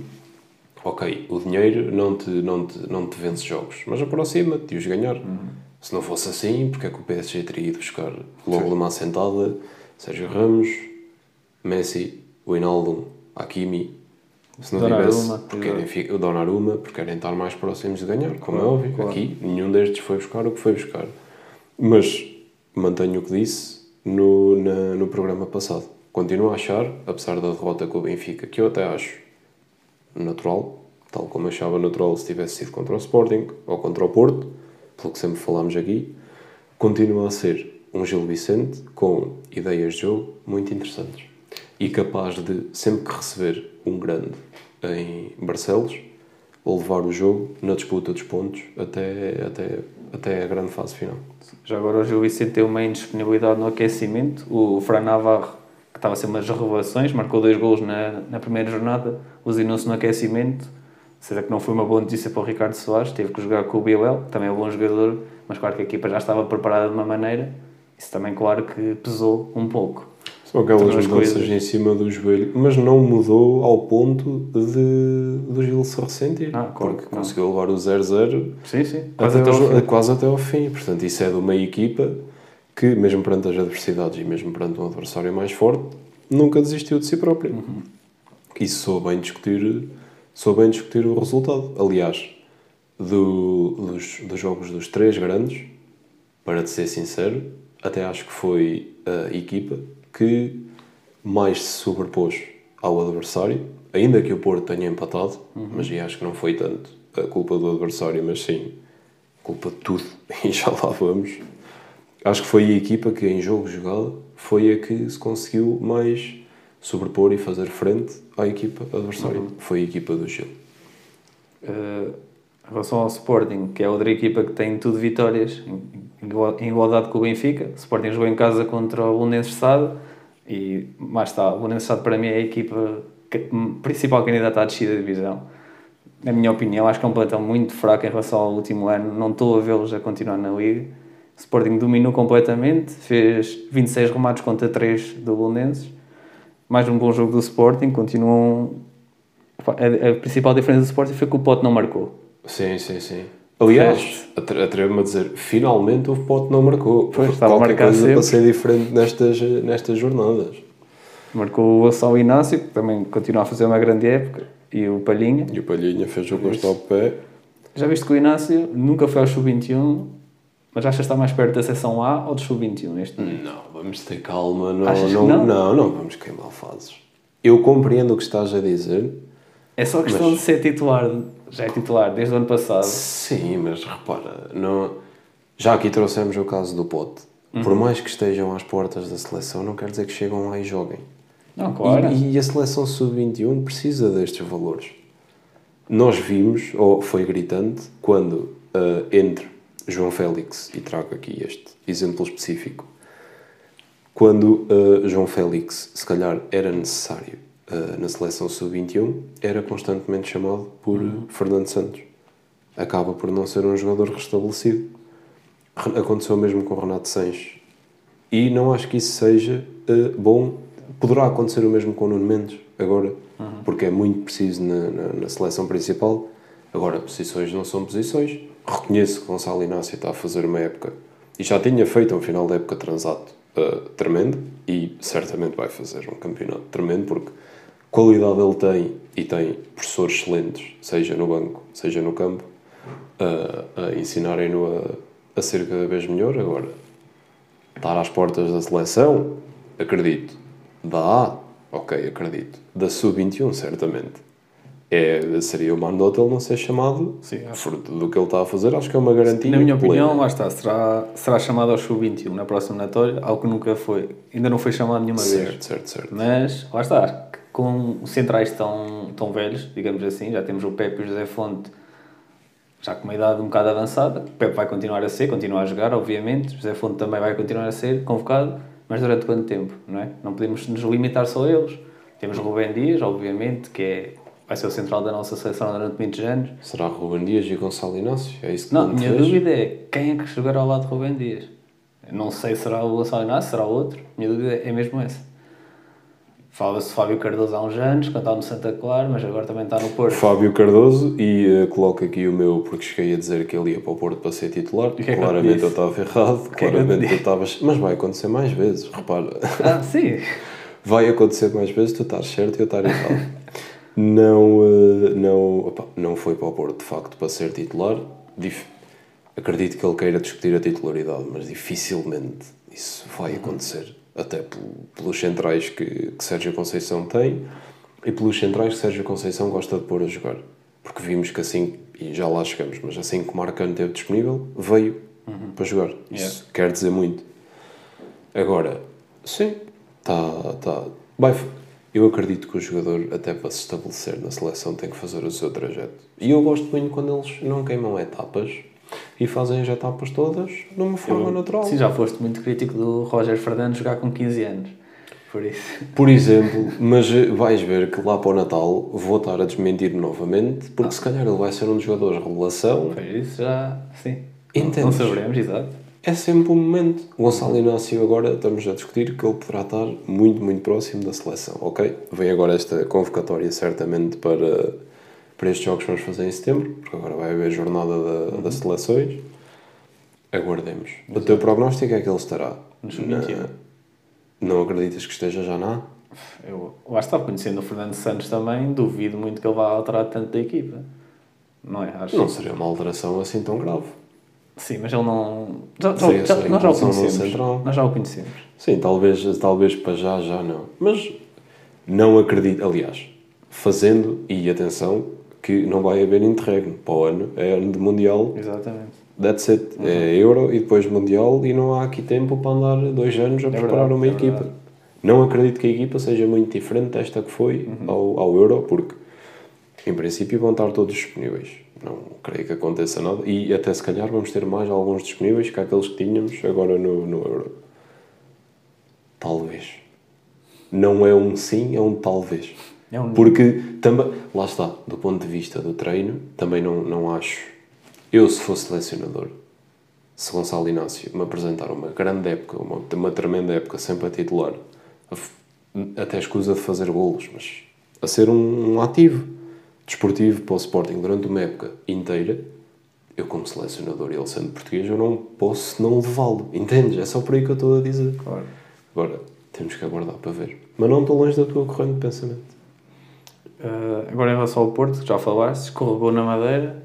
ok, o dinheiro não te, não te, não te vence jogos, mas aproxima-te e os ganhar. Uhum. Se não fosse assim, porque é que o PSG teria ido buscar logo de uma assentada Sérgio Ramos, Messi, Wijnaldum, Hakimi, se não Donnarumma, tivesse, porque querem, o Donnarumma, porque querem estar mais próximos de ganhar, como é claro, é óbvio. Claro. Aqui, nenhum destes foi buscar o que foi buscar. Mas mantenho o que disse no, na, no programa passado. Continuo a achar, apesar da derrota com o Benfica, que eu até acho natural, tal como achava natural se tivesse sido contra o Sporting ou contra o Porto, pelo que sempre falámos aqui, continua a ser um Gil Vicente com ideias de jogo muito interessantes e capaz de, sempre que receber um grande em Barcelos, levar o jogo na disputa dos pontos até, até, até a grande fase final. Já agora o Gil Vicente teve uma indisponibilidade no aquecimento. O Fran Navarro, que estava a ser umas revelações, marcou dois gols na, na primeira jornada, lesionou-se no aquecimento. Será que não foi uma boa notícia para o Ricardo Soares? Teve que jogar com o Bilel, que também é um bom jogador, mas claro que a equipa já estava preparada de uma maneira. Isso também, claro, que pesou um pouco. São aquelas mudanças coisas. em cima do joelho, mas não mudou ao ponto de do Gil se ressentir. Ah, claro, porque não. conseguiu levar o 0-0 sim, sim. Quase, até, ao, quase até ao fim. Portanto, isso é de uma equipa que, mesmo perante as adversidades e mesmo perante um adversário mais forte, nunca desistiu de si próprio. Uhum. Isso sou bem discutir, sou bem discutir o resultado. Aliás, do, dos, dos jogos dos três grandes, para te ser sincero, até acho que foi a equipa que mais se sobrepôs ao adversário, ainda que o Porto tenha empatado, uhum. mas acho que não foi tanto a culpa do adversário, mas sim culpa de tudo, e já lá vamos. Acho que foi a equipa que, em jogo jogado, foi a que se conseguiu mais sobrepor e fazer frente à equipa adversária. Uhum. Foi a equipa do Gil. Uh, em relação ao Sporting, que é outra equipa que tem tudo vitórias, em igualdade com o Benfica. O Sporting jogou em casa contra o Belenenses Sade e mais está, o Belenenses Sade para mim é a equipa principal candidata à descida da divisão. Na minha opinião, acho que é um plantel muito fraco em relação ao último ano. Não estou a vê-los a continuar na Liga. O Sporting dominou completamente, fez 26 remates contra 3 do Belenenses. Mais um bom jogo do Sporting, continuam... A, a principal diferença do Sporting foi que o Pote não marcou. Sim, sim, sim. Aliás, atrevo-me a dizer, finalmente o Pote não marcou. Pois, estava Qualquer coisa sempre. para ser diferente nestas, nestas jornadas. Marcou o Sal Inácio, que também continua a fazer uma grande época, e o Palhinha. E o Palhinha fez o gosto ao pé. Já viste que o Inácio nunca foi ao Sub-21 Mas achas que está mais perto da seção A ou do sub-21 neste momento? Não, vamos ter calma. Não, não, não? não, não vamos queimar fases. Eu compreendo o que estás a dizer. É só questão Mas- de ser titular. Já é titular desde o ano passado. Sim, mas repara, não... já aqui trouxemos o caso do Pote. Uhum. Por mais que estejam às portas da seleção, não quer dizer que chegam lá e joguem. Não, claro. E, e a seleção sub-21 precisa destes valores. Nós vimos, ou foi gritante, quando ah, entre João Félix, e trago aqui este exemplo específico, quando ah, João Félix, se calhar, era necessário ah, na seleção sub-21, era constantemente chamado por Fernando Santos. Acaba por não ser um jogador restabelecido. Re- Aconteceu mesmo com Renato Sanches. E não acho que isso seja eh, bom. Poderá acontecer o mesmo com o Nuno Mendes, agora, porque é muito preciso na, na, na seleção principal. Agora, posições não são posições. Reconheço que Gonçalo Inácio está a fazer uma época, e já tinha feito um final de época transato eh, tremendo, e certamente vai fazer um campeonato tremendo, porque qualidade ele tem, e tem professores excelentes, seja no banco, seja no campo, a, a ensinarem-no a, a ser cada vez melhor. Agora, estar às portas da seleção, acredito. Da A, ok, acredito. Da Sub-21, certamente. É, seria uma anedota ele não ser chamado, Sim, fruto do que ele está a fazer, acho que é uma garantia. Na minha opinião, plena. lá está, será, será chamado ao sub-21 na próxima eliminatória, algo que nunca foi, ainda não foi chamado nenhuma vez. Certo, certo, certo. Mas, lá está, com os centrais tão, tão velhos, digamos assim, já temos o Pepe e o José Fonte já com uma idade um bocado avançada. O Pepe vai continuar a ser, continuar a jogar, obviamente. O José Fonte também vai continuar a ser convocado, mas durante quanto tempo, não é? Não podemos nos limitar só a eles. Temos o Rubem Dias, obviamente, que é, vai ser o central da nossa seleção durante muitos anos. Será Ruben Dias e Gonçalo Inácio? É isso que Não, minha dúvida é quem é que jogará ao lado de Rubem Dias. Eu Não sei se será o Gonçalo Inácio, será outro. Minha dúvida é mesmo essa. Fala-se de Fábio Cardoso há uns anos, quando estava no Santa Clara, mas agora também está no Porto. Fábio Cardoso e eh, coloco aqui o meu, porque cheguei a dizer que ele ia para o Porto para ser titular. que é que eu te Claramente disse? eu estava errado, que é que eu te claramente tu disse? estavas. Mas vai acontecer mais vezes, repara. Ah, sim. Vai acontecer mais vezes, tu estás certo e eu estar errado. não, eh, não, opa, não foi para o Porto de facto para ser titular. Dif- Acredito que ele queira discutir a titularidade, mas dificilmente isso vai acontecer. Até pelo- pelos centrais que, que Sérgio Conceição tem e pelos centrais que Sérgio Conceição gosta de pôr a jogar. Porque vimos que assim, e já lá chegamos, mas assim que o Marcano esteve disponível, veio para jogar. Isso quer dizer muito. Agora, sim, tá, tá. Vai, eu acredito que o jogador, até para se estabelecer na seleção, tem que fazer o seu trajeto. E eu gosto muito quando eles não queimam etapas e fazem as etapas todas de uma forma natural. Sim, já foste muito crítico do Roger Fernandes jogar com 15 anos. Por isso. Por exemplo, mas eh, vais ver que lá para o Natal vou estar a desmentir novamente, porque se calhar ele vai ser um dos jogadores de revelação. Por isso já. Sim. Entendes? Não saberemos, exato. É sempre um momento. O Gonçalo Inácio agora estamos a discutir que ele poderá estar muito, muito próximo da seleção, ok? Vem agora esta convocatória certamente para, para estes jogos que vamos fazer em setembro, porque agora vai haver jornada da, das seleções. Aguardemos. O teu prognóstico é que ele estará. No sub-21. na- Não acreditas que esteja já na? Eu, lá está, conhecendo o Fernando Santos também, duvido muito que ele vá alterar tanto da equipa. Não é? Acho Não seria uma alteração assim tão grave. Sim, mas ele não. Já, já, Seria já- nós já o conhecemos. Nós já o conhecemos. Sim, talvez, talvez para já, já não. Mas não acredito. Aliás, fazendo, e atenção, que não vai haver interregno. Para o ano é ano de Mundial, Exatamente. that's it. É Euro e depois Mundial, e não há aqui tempo para andar dois anos a preparar verdade, uma é equipa. verdade. Não acredito que a equipa seja muito diferente desta que foi ao, ao Euro, porque em princípio vão estar todos disponíveis. Não creio que aconteça nada. E até se calhar vamos ter mais alguns disponíveis que aqueles que tínhamos agora no, no Euro. Talvez. Não é um sim, é um talvez. É um Porque também, lá está, do ponto de vista do treino, também não, não acho. Eu, se fosse selecionador, se Gonçalo Inácio me apresentar uma grande época, uma, uma tremenda época sempre a titular, até escusa de fazer golos, mas a ser um, um ativo desportivo para o Sporting durante uma época inteira, eu, como selecionador, e ele sendo português, eu não posso não levá-lo. Entendes? É só por aí que eu estou a dizer. Claro. Agora, temos que aguardar para ver. Mas não estou longe da tua corrente de pensamento. Uh, agora em relação ao Porto, que já falaste, escorregou na Madeira,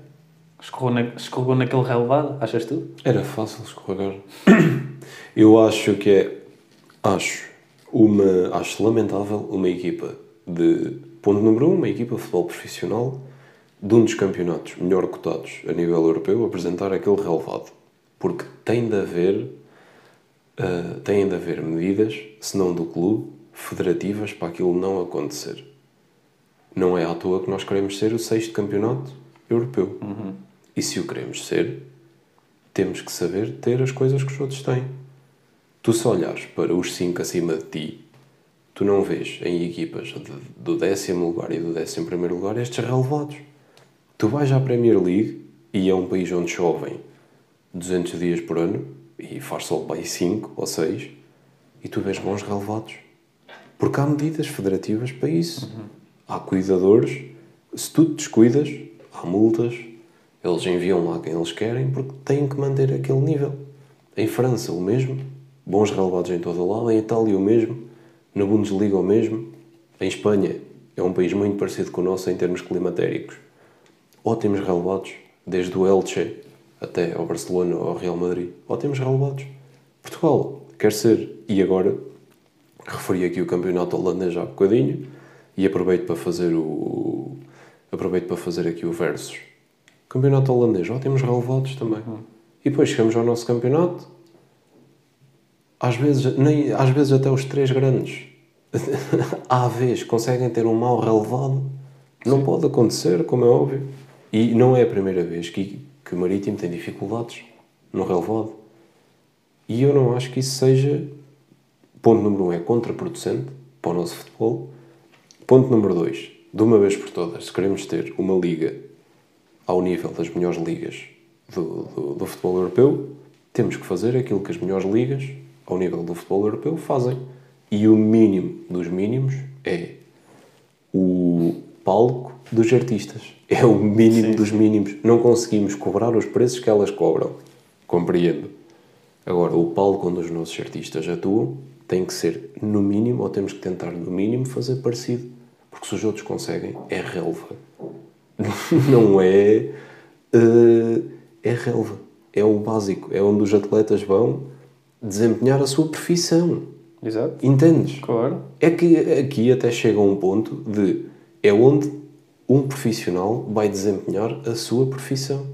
Escorregou, na, escorregou naquele relevado, achas tu? Era fácil escorregar. Eu acho que é. Acho uma. Acho lamentável uma equipa de. Ponto número um, uma equipa de futebol profissional de um dos campeonatos melhor cotados a nível europeu apresentar aquele relevado. Porque tem de haver. Uh, têm de haver medidas, se não do clube, federativas para aquilo não acontecer. Não é à toa que nós queremos ser o sexto campeonato europeu. Uhum. E se o queremos ser, temos que saber ter as coisas que os outros têm. Tu se olhares para os cinco acima de ti, tu não vês em equipas de, do décimo lugar e do décimo primeiro lugar estes relevados. Tu vais à Premier League e é um país onde chovem 200 dias por ano e faz sol para aí 5 ou 6 e tu vês bons relevados. Porque há medidas federativas para isso. Uhum. Há cuidadores. Se tu te descuidas, há multas. Eles enviam lá quem eles querem porque têm que manter aquele nível. Em França, o mesmo. Bons relevados em todo o lado. Em Itália, o mesmo. Na Bundesliga, o mesmo. Em Espanha, é um país muito parecido com o nosso em termos climatéricos. Ótimos relevados. Desde o Elche até ao Barcelona ou ao Real Madrid. Ótimos relevados. Portugal quer ser, e agora referi aqui o campeonato holandês há bocadinho e aproveito para fazer o aproveito para fazer aqui o versus campeonato holandês ótimos relevados também e depois chegamos ao nosso campeonato às vezes nem às vezes até os três grandes à vez conseguem ter um mau relevado. Não pode acontecer como é óbvio. E não é a primeira vez que, que o Marítimo tem dificuldades no relevado. E eu não acho que isso seja Ponto número um é contraproducente para o nosso futebol. Ponto número dois, de uma vez por todas, se queremos ter uma liga ao nível das melhores ligas do, do, do, futebol europeu, temos que fazer aquilo que as melhores ligas ao nível do futebol europeu fazem. E o mínimo dos mínimos é o palco dos artistas. É o mínimo Sim. dos mínimos. Não conseguimos cobrar os preços que elas cobram. Compreendo. Agora, o palco onde os nossos artistas atuam tem que ser no mínimo, ou temos que tentar no mínimo fazer parecido. Porque se os outros conseguem, é relva. Não é. Uh, é relva. É o básico. É onde os atletas vão desempenhar a sua profissão. Exato. Entendes? Claro. É que aqui até chega a um ponto de. É onde um profissional vai desempenhar a sua profissão.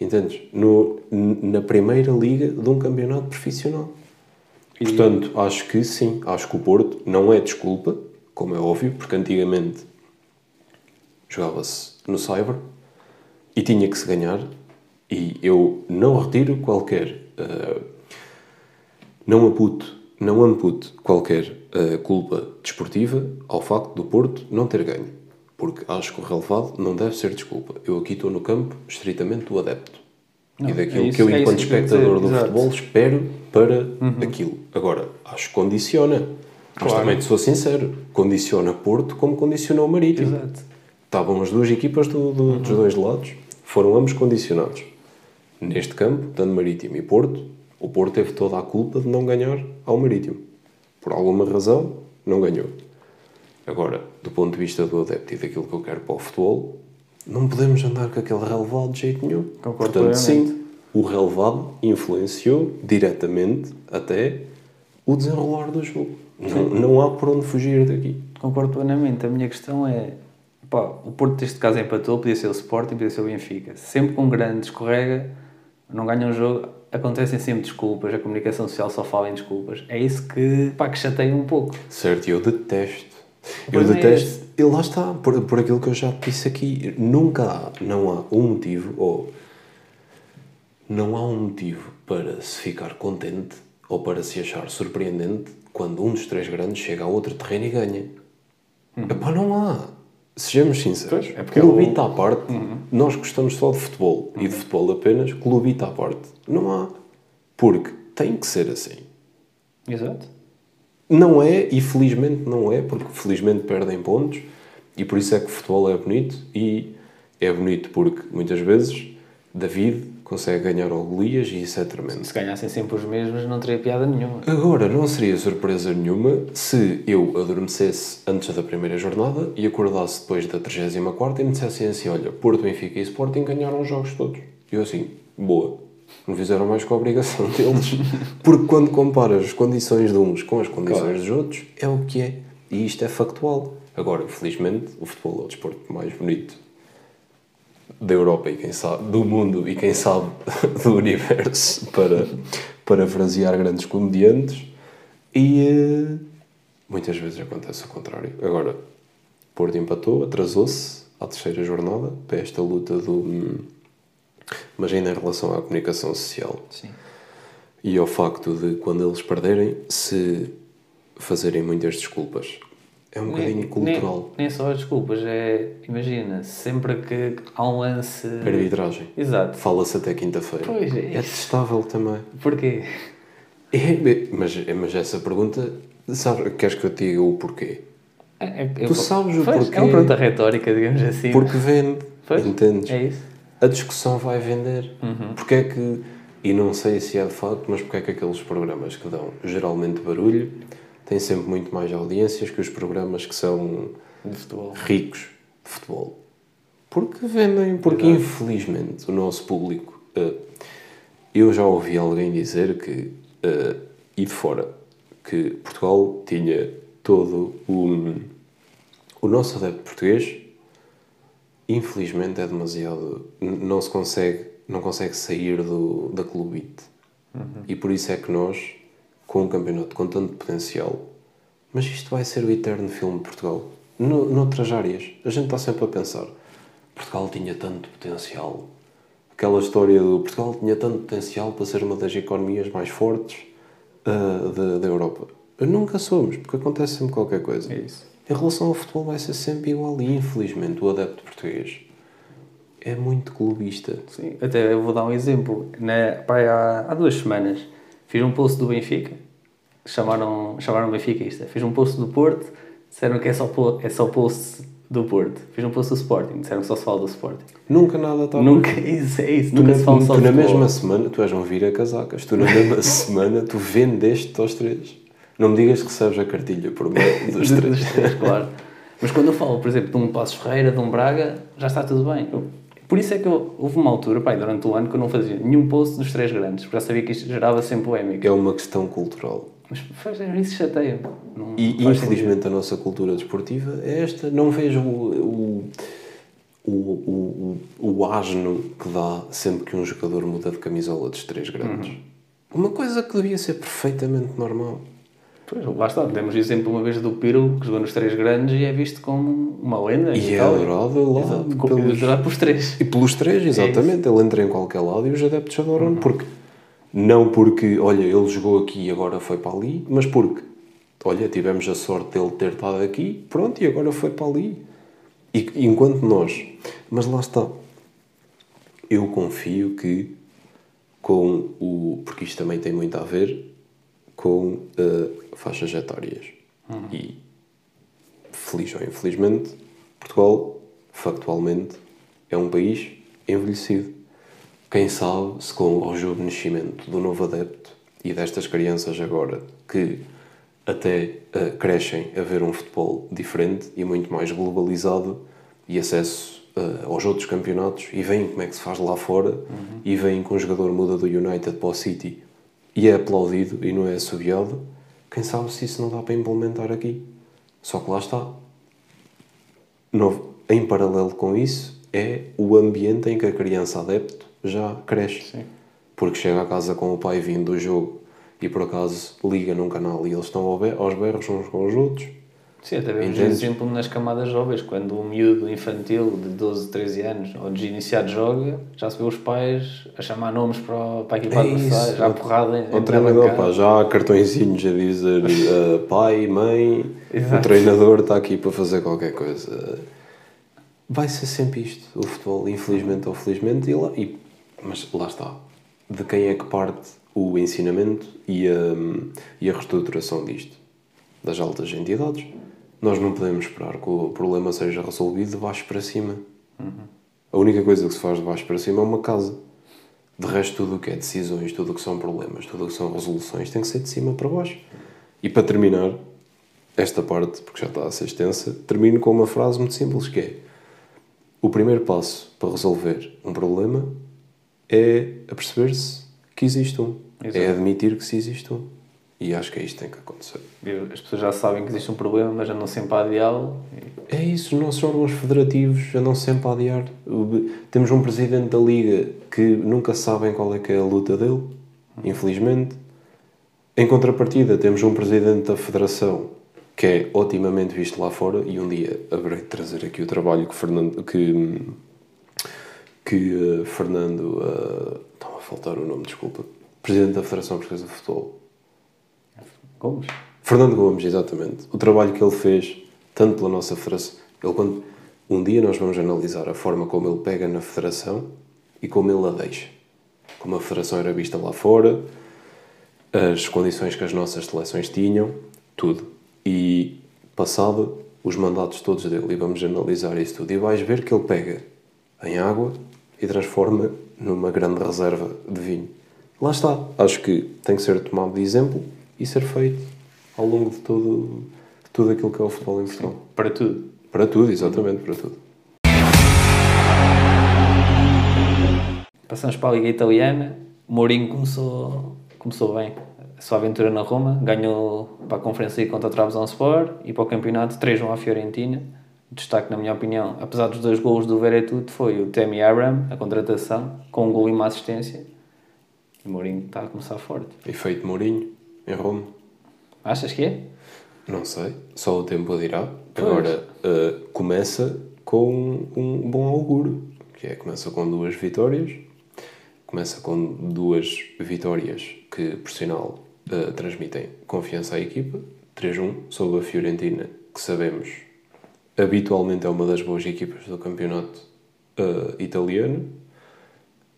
Entendes? No, na primeira liga de um campeonato profissional. E... Portanto, acho que sim, acho que o Porto não é desculpa, como é óbvio, porque antigamente jogava-se no Cyber e tinha que se ganhar, e eu não retiro qualquer. Uh, não aputo, não amputo qualquer uh, culpa desportiva ao facto do Porto não ter ganho. Porque acho que o relevado não deve ser desculpa. Eu aqui estou no campo estritamente do adepto. Não, e daquilo é isso, que eu, é enquanto espectador do Exato. futebol, espero para uhum. aquilo. Agora, acho que condiciona. Claro. Mas também, sou sincero, condiciona Porto como condicionou o Marítimo. Exato. Estavam as duas equipas do, do, uhum. dos dois lados, foram ambos condicionados. Neste campo, tanto Marítimo e Porto, o Porto teve toda a culpa de não ganhar ao Marítimo. Por alguma razão, não ganhou. Agora, do ponto de vista do adepto e daquilo que eu quero para o futebol, não podemos andar com aquele relevado de jeito nenhum. Concordo Portanto, sim, o relevado influenciou diretamente até o desenrolar do jogo. Não, não há por onde fugir daqui. Concordo plenamente. A minha questão é. Pá, o Porto, neste caso, empatou, podia ser o Sporting, podia ser o Benfica. Sempre com um grande escorrega, não ganha um jogo, acontecem sempre desculpas, a comunicação social só fala em desculpas. É isso que, pá, que chateia um pouco. Certo, eu detesto. Eu pois é detesto. É e lá está, por, por aquilo que eu já disse aqui, nunca há, não há um motivo, ou não há um motivo para se ficar contente ou para se achar surpreendente quando um dos três grandes chega a outro terreno e ganha. Uhum. Epá, não há. Sejamos sinceros. Pois, é porque clubita é o... à parte, uhum. nós gostamos só de futebol uhum. e de futebol apenas, clubita à parte. Não há. Porque tem que ser assim. Exato. Não é, e felizmente não é, porque felizmente perdem pontos e por isso é que o futebol é bonito e é bonito porque muitas vezes David consegue ganhar ao Golias e isso é tremendo. Se ganhassem sempre os mesmos, não teria piada nenhuma. Agora, não seria surpresa nenhuma se eu adormecesse antes da primeira jornada e acordasse depois da 34 e me dissessem assim: olha, Porto, Benfica e Sporting ganharam os jogos todos. E eu assim, boa. Não fizeram mais com a obrigação deles. Porque quando comparas as condições de uns com as condições Claro. dos outros, é o que é. E isto é factual. Agora, felizmente, o futebol é o desporto mais bonito da Europa e quem sabe do mundo e quem sabe do universo para parafrasear grandes comediantes e eh, muitas vezes acontece o contrário. Agora, Porto empatou, atrasou-se à terceira jornada para esta luta do mas ainda em relação à comunicação social Sim. e ao facto de quando eles perderem se fazerem muitas desculpas. É um bocadinho cultural. Nem, nem só as desculpas, é. Imagina, sempre que há um lance. Arbitragem. Exato. Fala-se até quinta-feira. Pois é. É testável também. Porquê? É, mas, mas essa pergunta, sabe, queres que eu te diga o porquê? É, é- Tu sabes o Pois, porquê. É uma pergunta retórica, digamos assim. Porque vende, Pois, entendes? É isso. A discussão vai vender. Uhum. Porque é que, e não sei se é de facto, mas porque é que aqueles programas que dão geralmente barulho têm sempre muito mais audiências que os programas que são De futebol. ricos de futebol. Porque vendem, porque Exato. infelizmente o nosso público. eh, eu já ouvi alguém dizer que, eh, e de fora, que Portugal tinha todo o. O nosso adepto português, infelizmente, é demasiado. Não se consegue, não consegue sair do, da clubite. E por isso é que nós, com um campeonato com tanto potencial, mas isto vai ser o eterno filme de Portugal. No, noutras áreas, a gente está sempre a pensar: Portugal tinha tanto potencial. Aquela história do Portugal tinha tanto potencial para ser uma das economias mais fortes ah, da, da Europa. Nunca somos, porque acontece sempre qualquer coisa. É isso. Em relação ao futebol, vai ser sempre igual. E infelizmente, o adepto português é muito clubista. Sim, até eu vou dar um exemplo. Na, pá, há, há duas semanas fiz um post do Benfica, chamaram, chamaram Benfiquista. Fiz um post do Porto, disseram que é só, é só post do Porto. Fiz um post do Sporting, disseram que só se fala do Sporting. Nunca nada está Nunca, isso é isso, Tu, nunca na, se fala só tu na mesma semana, tu és um vira-casacas, tu na mesma semana, tu vendeste aos três. Não me digas que recebes a cartilha por meio dos três. dos três, claro. Mas quando eu falo, por exemplo, de um Passos Ferreira, de um Braga, já está tudo bem. Eu- por isso é que eu, houve uma altura, pá, durante o ano, que eu não fazia nenhum post dos três grandes, porque já sabia que isto gerava sempre polémica. É uma questão cultural. Mas faz, isso chateia. Não E infelizmente a nossa cultura desportiva é esta. Não vejo o, o, o, o, o, o asno que dá sempre que um jogador muda de camisola dos três grandes. Uhum. Uma coisa que devia ser perfeitamente normal. Pois, lá está. Temos o exemplo uma vez do Pirlo, que jogou nos três grandes e é visto como uma lenda. E é adorado lá Exato, pelos- pelos três. E pelos três, exatamente. Ele entra em qualquer lado e os adeptos adoram porque Não porque, olha, ele jogou aqui e agora foi para ali, mas porque, olha, tivemos a sorte dele ter estado aqui, pronto, e agora foi para ali. E enquanto nós. Mas lá está. Eu confio que com o. Porque isto também tem muito a ver com uh, faixas etárias. E, feliz ou infelizmente, Portugal, factualmente, é um país envelhecido. Quem sabe se com o rejuvenescimento do novo adepto e destas crianças agora que até uh, crescem a ver um futebol diferente e muito mais globalizado e acesso uh, aos outros campeonatos e veem como é que se faz lá fora Uhum. e veem que um jogador muda do United para o City e é aplaudido e não é assobiado, quem sabe se isso não dá para implementar aqui. Só que lá está. No, em paralelo com isso, é o ambiente em que a criança adepto já cresce. Sim. Porque chega a casa com o pai vindo do jogo e por acaso liga num canal e eles estão aos berros uns com os outros. Sim, até vemos Entendes? exemplo nas camadas jovens, quando um miúdo infantil de 12, 13 anos ou desiniciado joga, já se vê os pais a chamar nomes para, o- para a equipa É adversária, já porrada em, O treinador, pá, já há cartõezinhos a dizer uh, pai, mãe, o Exato. treinador está aqui para fazer qualquer coisa. Vai ser sempre isto, o futebol, infelizmente ou felizmente, e lá, e, mas lá está. De quem é que parte o ensinamento e a, e a reestruturação disto? Das altas entidades. Nós não podemos esperar que o problema seja resolvido de baixo para cima. A única coisa que se faz de baixo para cima é uma casa. De resto, tudo o que é decisões, tudo o que são problemas, tudo o que são resoluções, tem que ser de cima para baixo. E para terminar, esta parte, porque já está a ser extensa, termino com uma frase muito simples que é o primeiro passo para resolver um problema é aperceber-se que existe um. Exato. É admitir que se existe um. E acho que é isto que tem que acontecer. As pessoas já sabem que existe um problema, mas andam sempre a adiá-lo. e- É isso, os nossos órgãos federativos andam sempre a adiar. Temos um presidente da Liga que nunca sabem qual é que é a luta dele, infelizmente. Em contrapartida, temos um presidente da Federação que é otimamente visto lá fora e um dia haverei de trazer aqui o trabalho que Fernando que que eh, Fernando uh, estava a faltar o nome, desculpa. Presidente da Federação Portuguesa de Futebol. Gomes? Fernando Gomes, exatamente. O trabalho que ele fez, tanto pela nossa federação. Ele, quando, um dia nós vamos analisar a forma como ele pega na federação e como ele a deixa. Como a federação era vista lá fora, as condições que as nossas seleções tinham, tudo. E passado os mandatos todos dele, e vamos analisar isso tudo, e vais ver que ele pega em água e transforma numa grande reserva de vinho. Lá está. Acho que tem que ser tomado de exemplo e ser feito ao longo de todo, de tudo aquilo que é o futebol em Portugal. Para tudo. Para tudo, exatamente, para tudo. Passamos para a Liga Italiana. Mourinho começou, começou bem a sua aventura na Roma. Ganhou para a Conferência contra o Trabzonspor e para o campeonato 3-1 à Fiorentina. Destaque, na minha opinião, apesar dos dois golos do Veretuto, foi o Temi Abraham, a contratação, com um gol e uma assistência. E o Mourinho está a começar forte. Efeito Mourinho, em Roma. Achas que é? Não sei, só o tempo dirá. Pois. Agora, eh, começa com um bom auguro, que é, começa com duas vitórias, começa com duas vitórias que, por sinal, eh, transmitem confiança à equipa. 3-1 sobre a Fiorentina, que sabemos habitualmente é uma das boas equipas do campeonato eh, italiano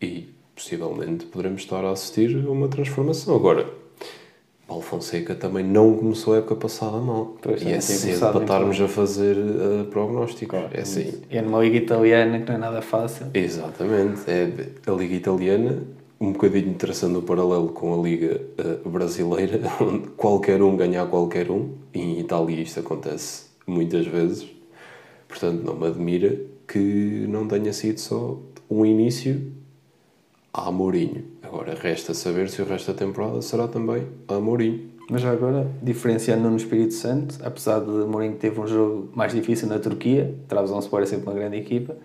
e possivelmente poderemos estar a assistir a uma transformação. Agora, Paulo Fonseca também não começou a época passada mal. Pois, e é cedo para estarmos a fazer uh, prognósticos. é assim. E é numa Liga Italiana que não é nada fácil. Exatamente. É a Liga Italiana, um bocadinho traçando o paralelo com a Liga uh, Brasileira, onde qualquer um ganha a qualquer um. E em Itália isto acontece muitas vezes. Portanto, não me admira que não tenha sido só um início a Mourinho. Agora, resta saber se o resto da temporada será também a Mourinho. Mas agora, diferenciando no Espírito Santo, apesar de Mourinho teve um jogo mais difícil na Turquia, Trabzonspor é sempre uma grande equipa,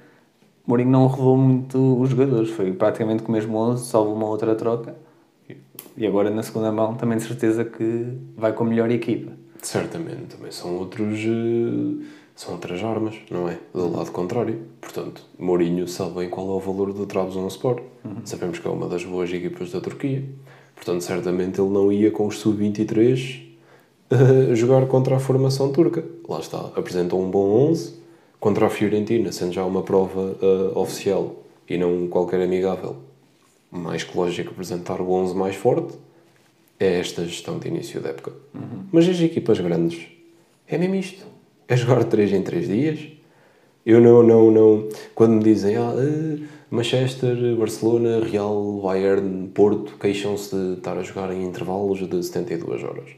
Mourinho não rodou muito os jogadores, foi praticamente com o mesmo 11, salvo uma outra troca. E agora na segunda mão também de certeza que vai com a melhor equipa. Certamente, também são outros. São outras armas, não é? Do lado contrário. Portanto, Mourinho sabe bem qual é o valor do Trabzonspor. Sabemos que é uma das boas equipas da Turquia. Portanto, certamente ele não ia com os sub-23 eh, jogar contra a formação turca. Lá está, apresentou um bom 11 contra a Fiorentina, sendo já uma prova eh, oficial e não qualquer amigável. Mais que lógico apresentar o 11 mais forte é esta gestão de início da época. Mas as equipas grandes é mesmo isto. É jogar 3 em 3 dias. Eu não, não, não. Quando me dizem ah, eh, Manchester, Barcelona, Real, Bayern, Porto queixam-se de estar a jogar em intervalos de 72 horas.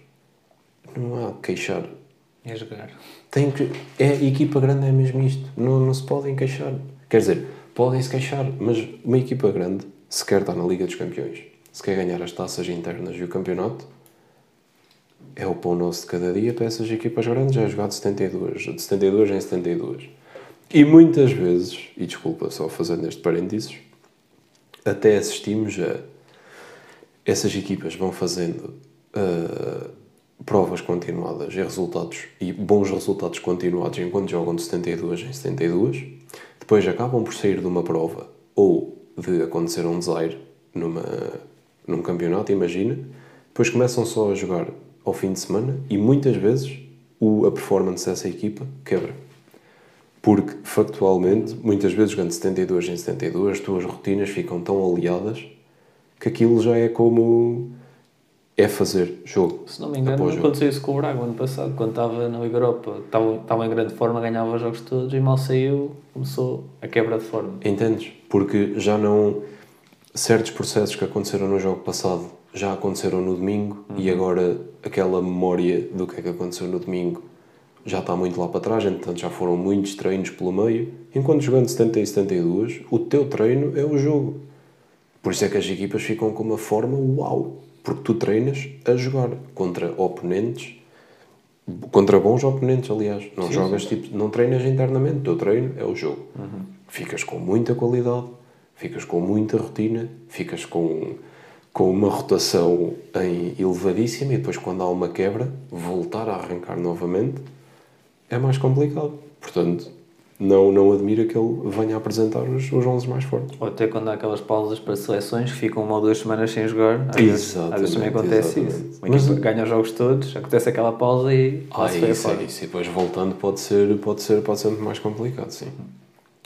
Não há que queixar. É jogar. Tem que, é, a equipa grande é mesmo isto. Não, não se podem queixar. Quer dizer, podem-se queixar, mas uma equipa grande, se quer estar na Liga dos Campeões, se quer ganhar as taças internas e o campeonato, é o pão nosso de cada dia para essas equipas grandes. É jogar de 72, de 72 em 72. E muitas vezes, e desculpa só fazendo este parênteses, até assistimos a essas equipas vão fazendo ah, provas continuadas e resultados e bons resultados continuados enquanto jogam de 72 em 72 depois acabam por sair de uma prova ou de acontecer um desaire numa, num campeonato, imagina depois começam só a jogar ao fim de semana e muitas vezes o, a performance dessa equipa quebra porque factualmente, muitas vezes jogando 72 em 72, as tuas rotinas ficam tão aliadas que aquilo já é como. é fazer jogo. Se não me engano, aconteceu isso com o Braga ano passado, quando estava na Liga Europa. Estava, estava em grande forma, ganhava os jogos todos e mal saiu, começou a quebra de forma. Entendes? Porque já não. Certos processos que aconteceram no jogo passado já aconteceram no domingo e agora aquela memória do que é que aconteceu no domingo já está muito lá para trás, entretanto já foram muitos treinos pelo meio. Enquanto jogando 70 e 72, o teu treino é o jogo. Por isso é que as equipas ficam com uma forma uau, porque tu treinas a jogar contra oponentes, contra bons oponentes, aliás. Não Sim, jogas tipo, não treinas internamente, o teu treino é o jogo. Ficas com muita qualidade, ficas com muita rotina, ficas com, com uma rotação em elevadíssima e depois quando há uma quebra, voltar a arrancar novamente é mais complicado. Portanto, não, não admira que ele venha a apresentar os, os 11 mais fortes. Ou até quando há aquelas pausas para seleções que ficam uma ou duas semanas sem jogar. Às vezes, às vezes também acontece exatamente. isso. Uma Mas- ganha os jogos todos, acontece aquela pausa e Ah, se isso, fora. é isso. E depois voltando pode ser, pode ser, pode ser muito mais complicado, sim.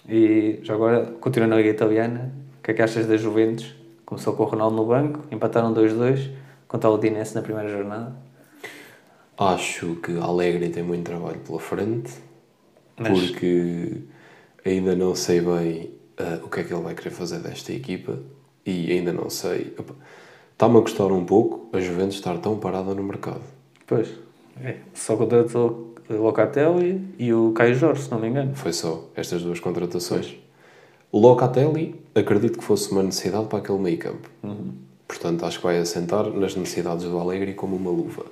E já agora, continuando na Liga Italiana, o que é que achas da Juventus? Começou com o Ronaldo no banco, empataram 2-2 contra o Udinese na primeira jornada. Acho que Alegre tem muito trabalho pela frente, Mas- porque ainda não sei bem ah, o que é que ele vai querer fazer desta equipa e ainda não sei. Está-me a custar um pouco a Juventus estar tão parada no mercado. Pois, é. só contratou o Locatelli e o Caio Jorge, se não me engano. Foi só estas duas contratações. O Locatelli, acredito que fosse uma necessidade para aquele meio campo. Portanto, acho que vai assentar nas necessidades do Alegre como uma luva.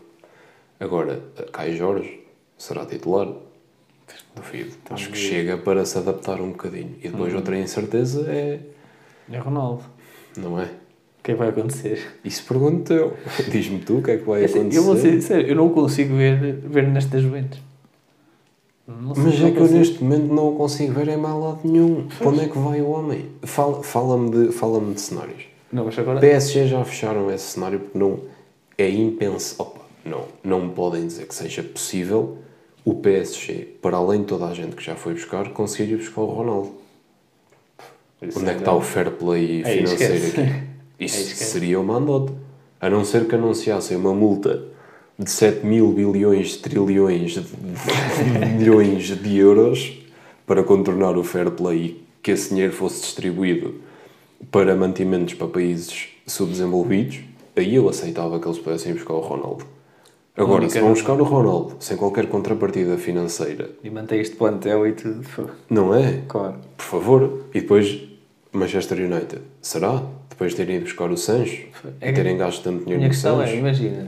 Agora, Caio Jorge será titular? Duvido. Acho que chega para se adaptar um bocadinho. E depois outra incerteza é... É Ronaldo. Não é? O que é que vai acontecer? Isso pergunto eu. Diz-me tu o que é que vai É assim, acontecer. eu vou ser sincero, eu não consigo ver, ver nesta Juventus. Mas é que eu neste momento não o consigo ver em mal lado nenhum. Para onde é que vai o homem? Fala- Fala-me de, fala de cenários. Não, mas agora... PSG já fecharam esse cenário porque não é impensável. Opa, não, não me podem dizer que seja possível o PSG, para além de toda a gente que já foi buscar, conseguir ir buscar o Ronaldo. Isso Onde é que está o fair play Aí, financeiro aqui? Aí, Isso seria uma andote. A não ser que anunciassem uma multa de 7 mil bilhões, trilhões milhões de euros para contornar o fair play e que esse dinheiro fosse distribuído para mantimentos para países subdesenvolvidos, aí eu aceitava que eles pudessem buscar o Ronaldo. Agora, se vão buscar o Ronaldo sem qualquer contrapartida financeira, E mantém este plantel e tudo. não é? Claro. Por favor. E depois Manchester United. Será? Depois de terem ido buscar o Sancho É e terem gasto tanto dinheiro no é, Sancho. imagina,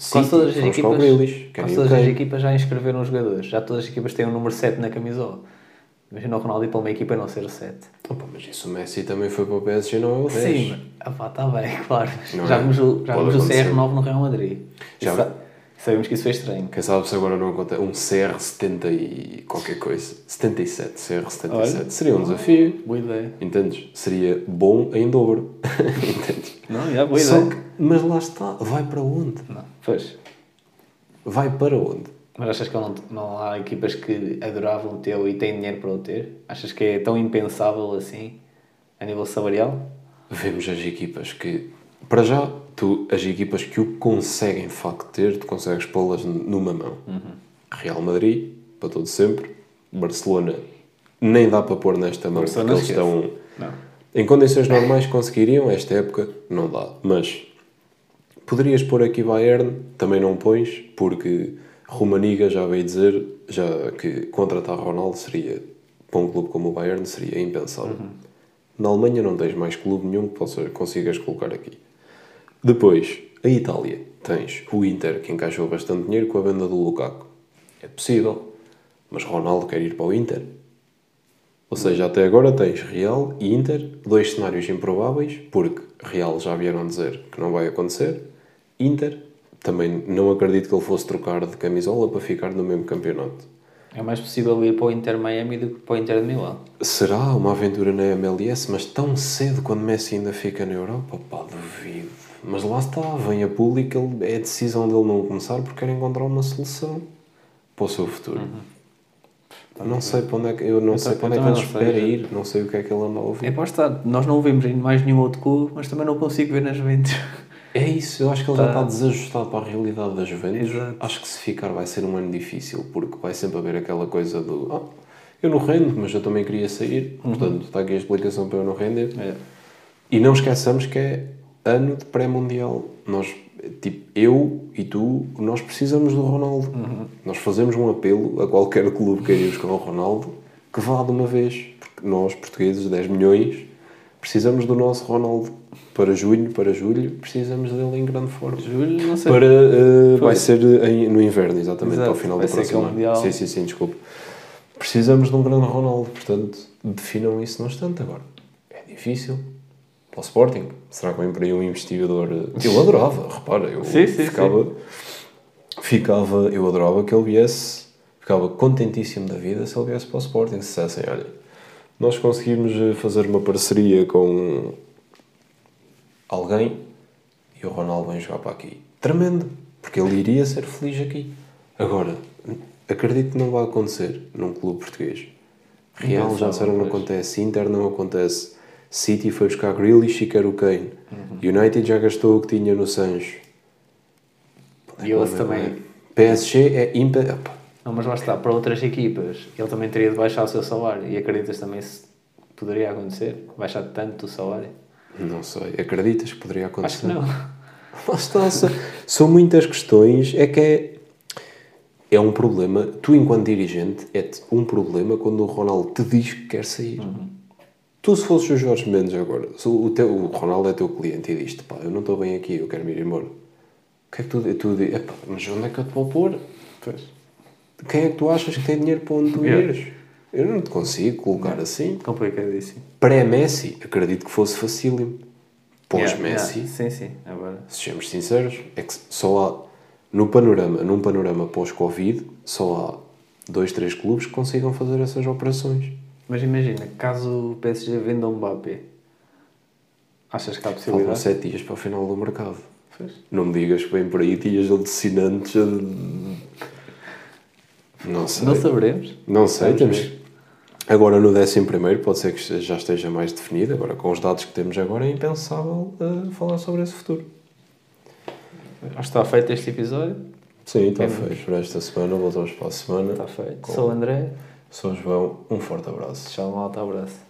City, quase todas as equipas, Grealish, quase todas as equipas já inscreveram os jogadores. Já todas as equipas têm o número 7 na camisola. Imagina o Ronaldo ir para uma equipa e não ser o 7. Opa, mas isso o Messi também foi para o PSG, não é o 10. Sim, mas, ah está bem, claro. Não já é? vimos o, já Pode vimos o acontecer. CR9 no Real Madrid. Já. Sa- Sabemos que isso foi estranho. Quem sabe se agora não acontece. Um CR70 e qualquer coisa. 77, CR77. Olha. Seria um desafio. Boa ideia. Entendes? Seria bom em dobro. Entendes? Não, já, boa Só ideia. que, mas lá está. Vai para onde? Não, pois. Vai para onde? Mas achas que não, não há equipas que adoravam tê-lo e têm dinheiro para o ter? Achas que é tão impensável assim, a nível salarial? Vemos as equipas que, para já, tu, as equipas que o conseguem de facto ter, tu consegues pô-las numa mão. Real Madrid, para todo sempre. Barcelona, nem dá para pôr nesta mão, Barcelona porque eles estão. Não. Em condições normais conseguiriam, esta época não dá. Mas poderias pôr aqui Bayern, também não pões, porque Romaniga já veio dizer já que contratar Ronaldo seria, para um clube como o Bayern, seria impensável. Na Alemanha não tens mais clube nenhum que possa, consigas colocar aqui. Depois, a Itália. Tens o Inter, que encaixou bastante dinheiro com a venda do Lukaku. É possível, mas Ronaldo quer ir para o Inter. Ou seja, até agora tens Real e Inter, dois cenários improváveis, porque Real já vieram dizer que não vai acontecer. Inter, também não acredito que ele fosse trocar de camisola para ficar no mesmo campeonato. É mais possível ir para o Inter Miami do que para o Inter de Milão. Será uma aventura na MLS, mas tão cedo quando Messi ainda fica na Europa? Pá, duvido. Mas lá está, vem a público, é decisão dele não começar porque quer encontrar uma solução para o seu futuro. Não sei para onde é que, eu não Eu sei para onde é que ele espera sei. ir, não sei o que é que ele anda a ouvir. É para estar. Nós não o vimos em mais nenhum outro clube, mas também não consigo ver nas Juventus. É isso, eu acho que ele já Tá. está desajustado para a realidade da Juventus. Exato. Acho que se ficar vai ser um ano difícil, porque vai sempre haver aquela coisa do ah, eu não rendo, mas eu também queria sair, portanto está aqui a explicação para eu não render. É. E não esqueçamos que é ano de pré-mundial. Nós, tipo, eu e tu, nós precisamos do Ronaldo. Nós fazemos um apelo a qualquer clube que queira ir buscar o Ronaldo que vá de uma vez, porque nós, portugueses, 10 milhões, precisamos do nosso Ronaldo. Para junho, para julho, precisamos dele em grande forma. Julho, não sei. Para, uh, vai ser em- no inverno, exatamente, Exato, ao final do próximo. Mundial. Sim, sim, sim, desculpe. Precisamos de um grande Ronaldo, portanto, definam isso no instante agora. É difícil. Para o Sporting, será que vem por aí um investigador? eh, Eu adorava, repara, eu Sim, sim, ficava, ficava, eu adorava que ele viesse, ficava contentíssimo da vida se ele viesse para o Sporting, se dissessem, olha, nós conseguimos eh, fazer uma parceria com alguém e o Ronaldo vem jogar para aqui. Tremendo, porque ele iria ser feliz aqui. Agora, acredito que não vai acontecer num clube português. Real já disseram não acontece, Inter não acontece, City foi buscar Grealish e quer o Kane, Uhum. United já gastou o que tinha no Sancho. E outro também. PSG é impa... Não, mas lá está, para outras equipas, ele também teria de baixar o seu salário. E acreditas também se poderia acontecer? Baixar tanto o salário? Não sei, acreditas que poderia acontecer? Acho que não. Lá está, são- muitas questões. É que é, é um problema. Tu, enquanto dirigente, é um problema quando o Ronaldo te diz que quer sair. Tu, se fosses o Jorge Mendes agora, se o, teu, o Ronaldo é teu cliente e diz-te, pá, eu não estou bem aqui, eu quero me ir embora. O que é que tu, tu dizes? Mas onde é que eu te vou pôr? Pois. Quem é que tu achas que tem dinheiro para onde tu Yeah. ires? Eu não te consigo colocar assim. Complicadíssimo. Pré-Messi, acredito que fosse facílimo. Pós-Messi, Yeah, yeah. Sim, sim. Agora. sejamos sinceros, é que só há, no panorama, num panorama pós-Covid, só há dois, três clubes que consigam fazer essas operações. Mas imagina, caso o PSG venda um Mbappé, achas que há Faltam possibilidade? sete dias para o final do mercado. Pois. Não me digas que vem por aí dias alucinantes. a- Não sei. Não saberemos. Não sei, Vamos temos. ver. Agora no 11 primeiro pode ser que já esteja mais definido. Agora com os dados que temos agora é impensável uh, falar sobre esse futuro. Acho que está feito este episódio. Sim, está feito por esta semana. Voltamos para a semana. Está feito. Com- Sou o André. Sou o João. Um forte abraço. Tchau, malta. Abraço.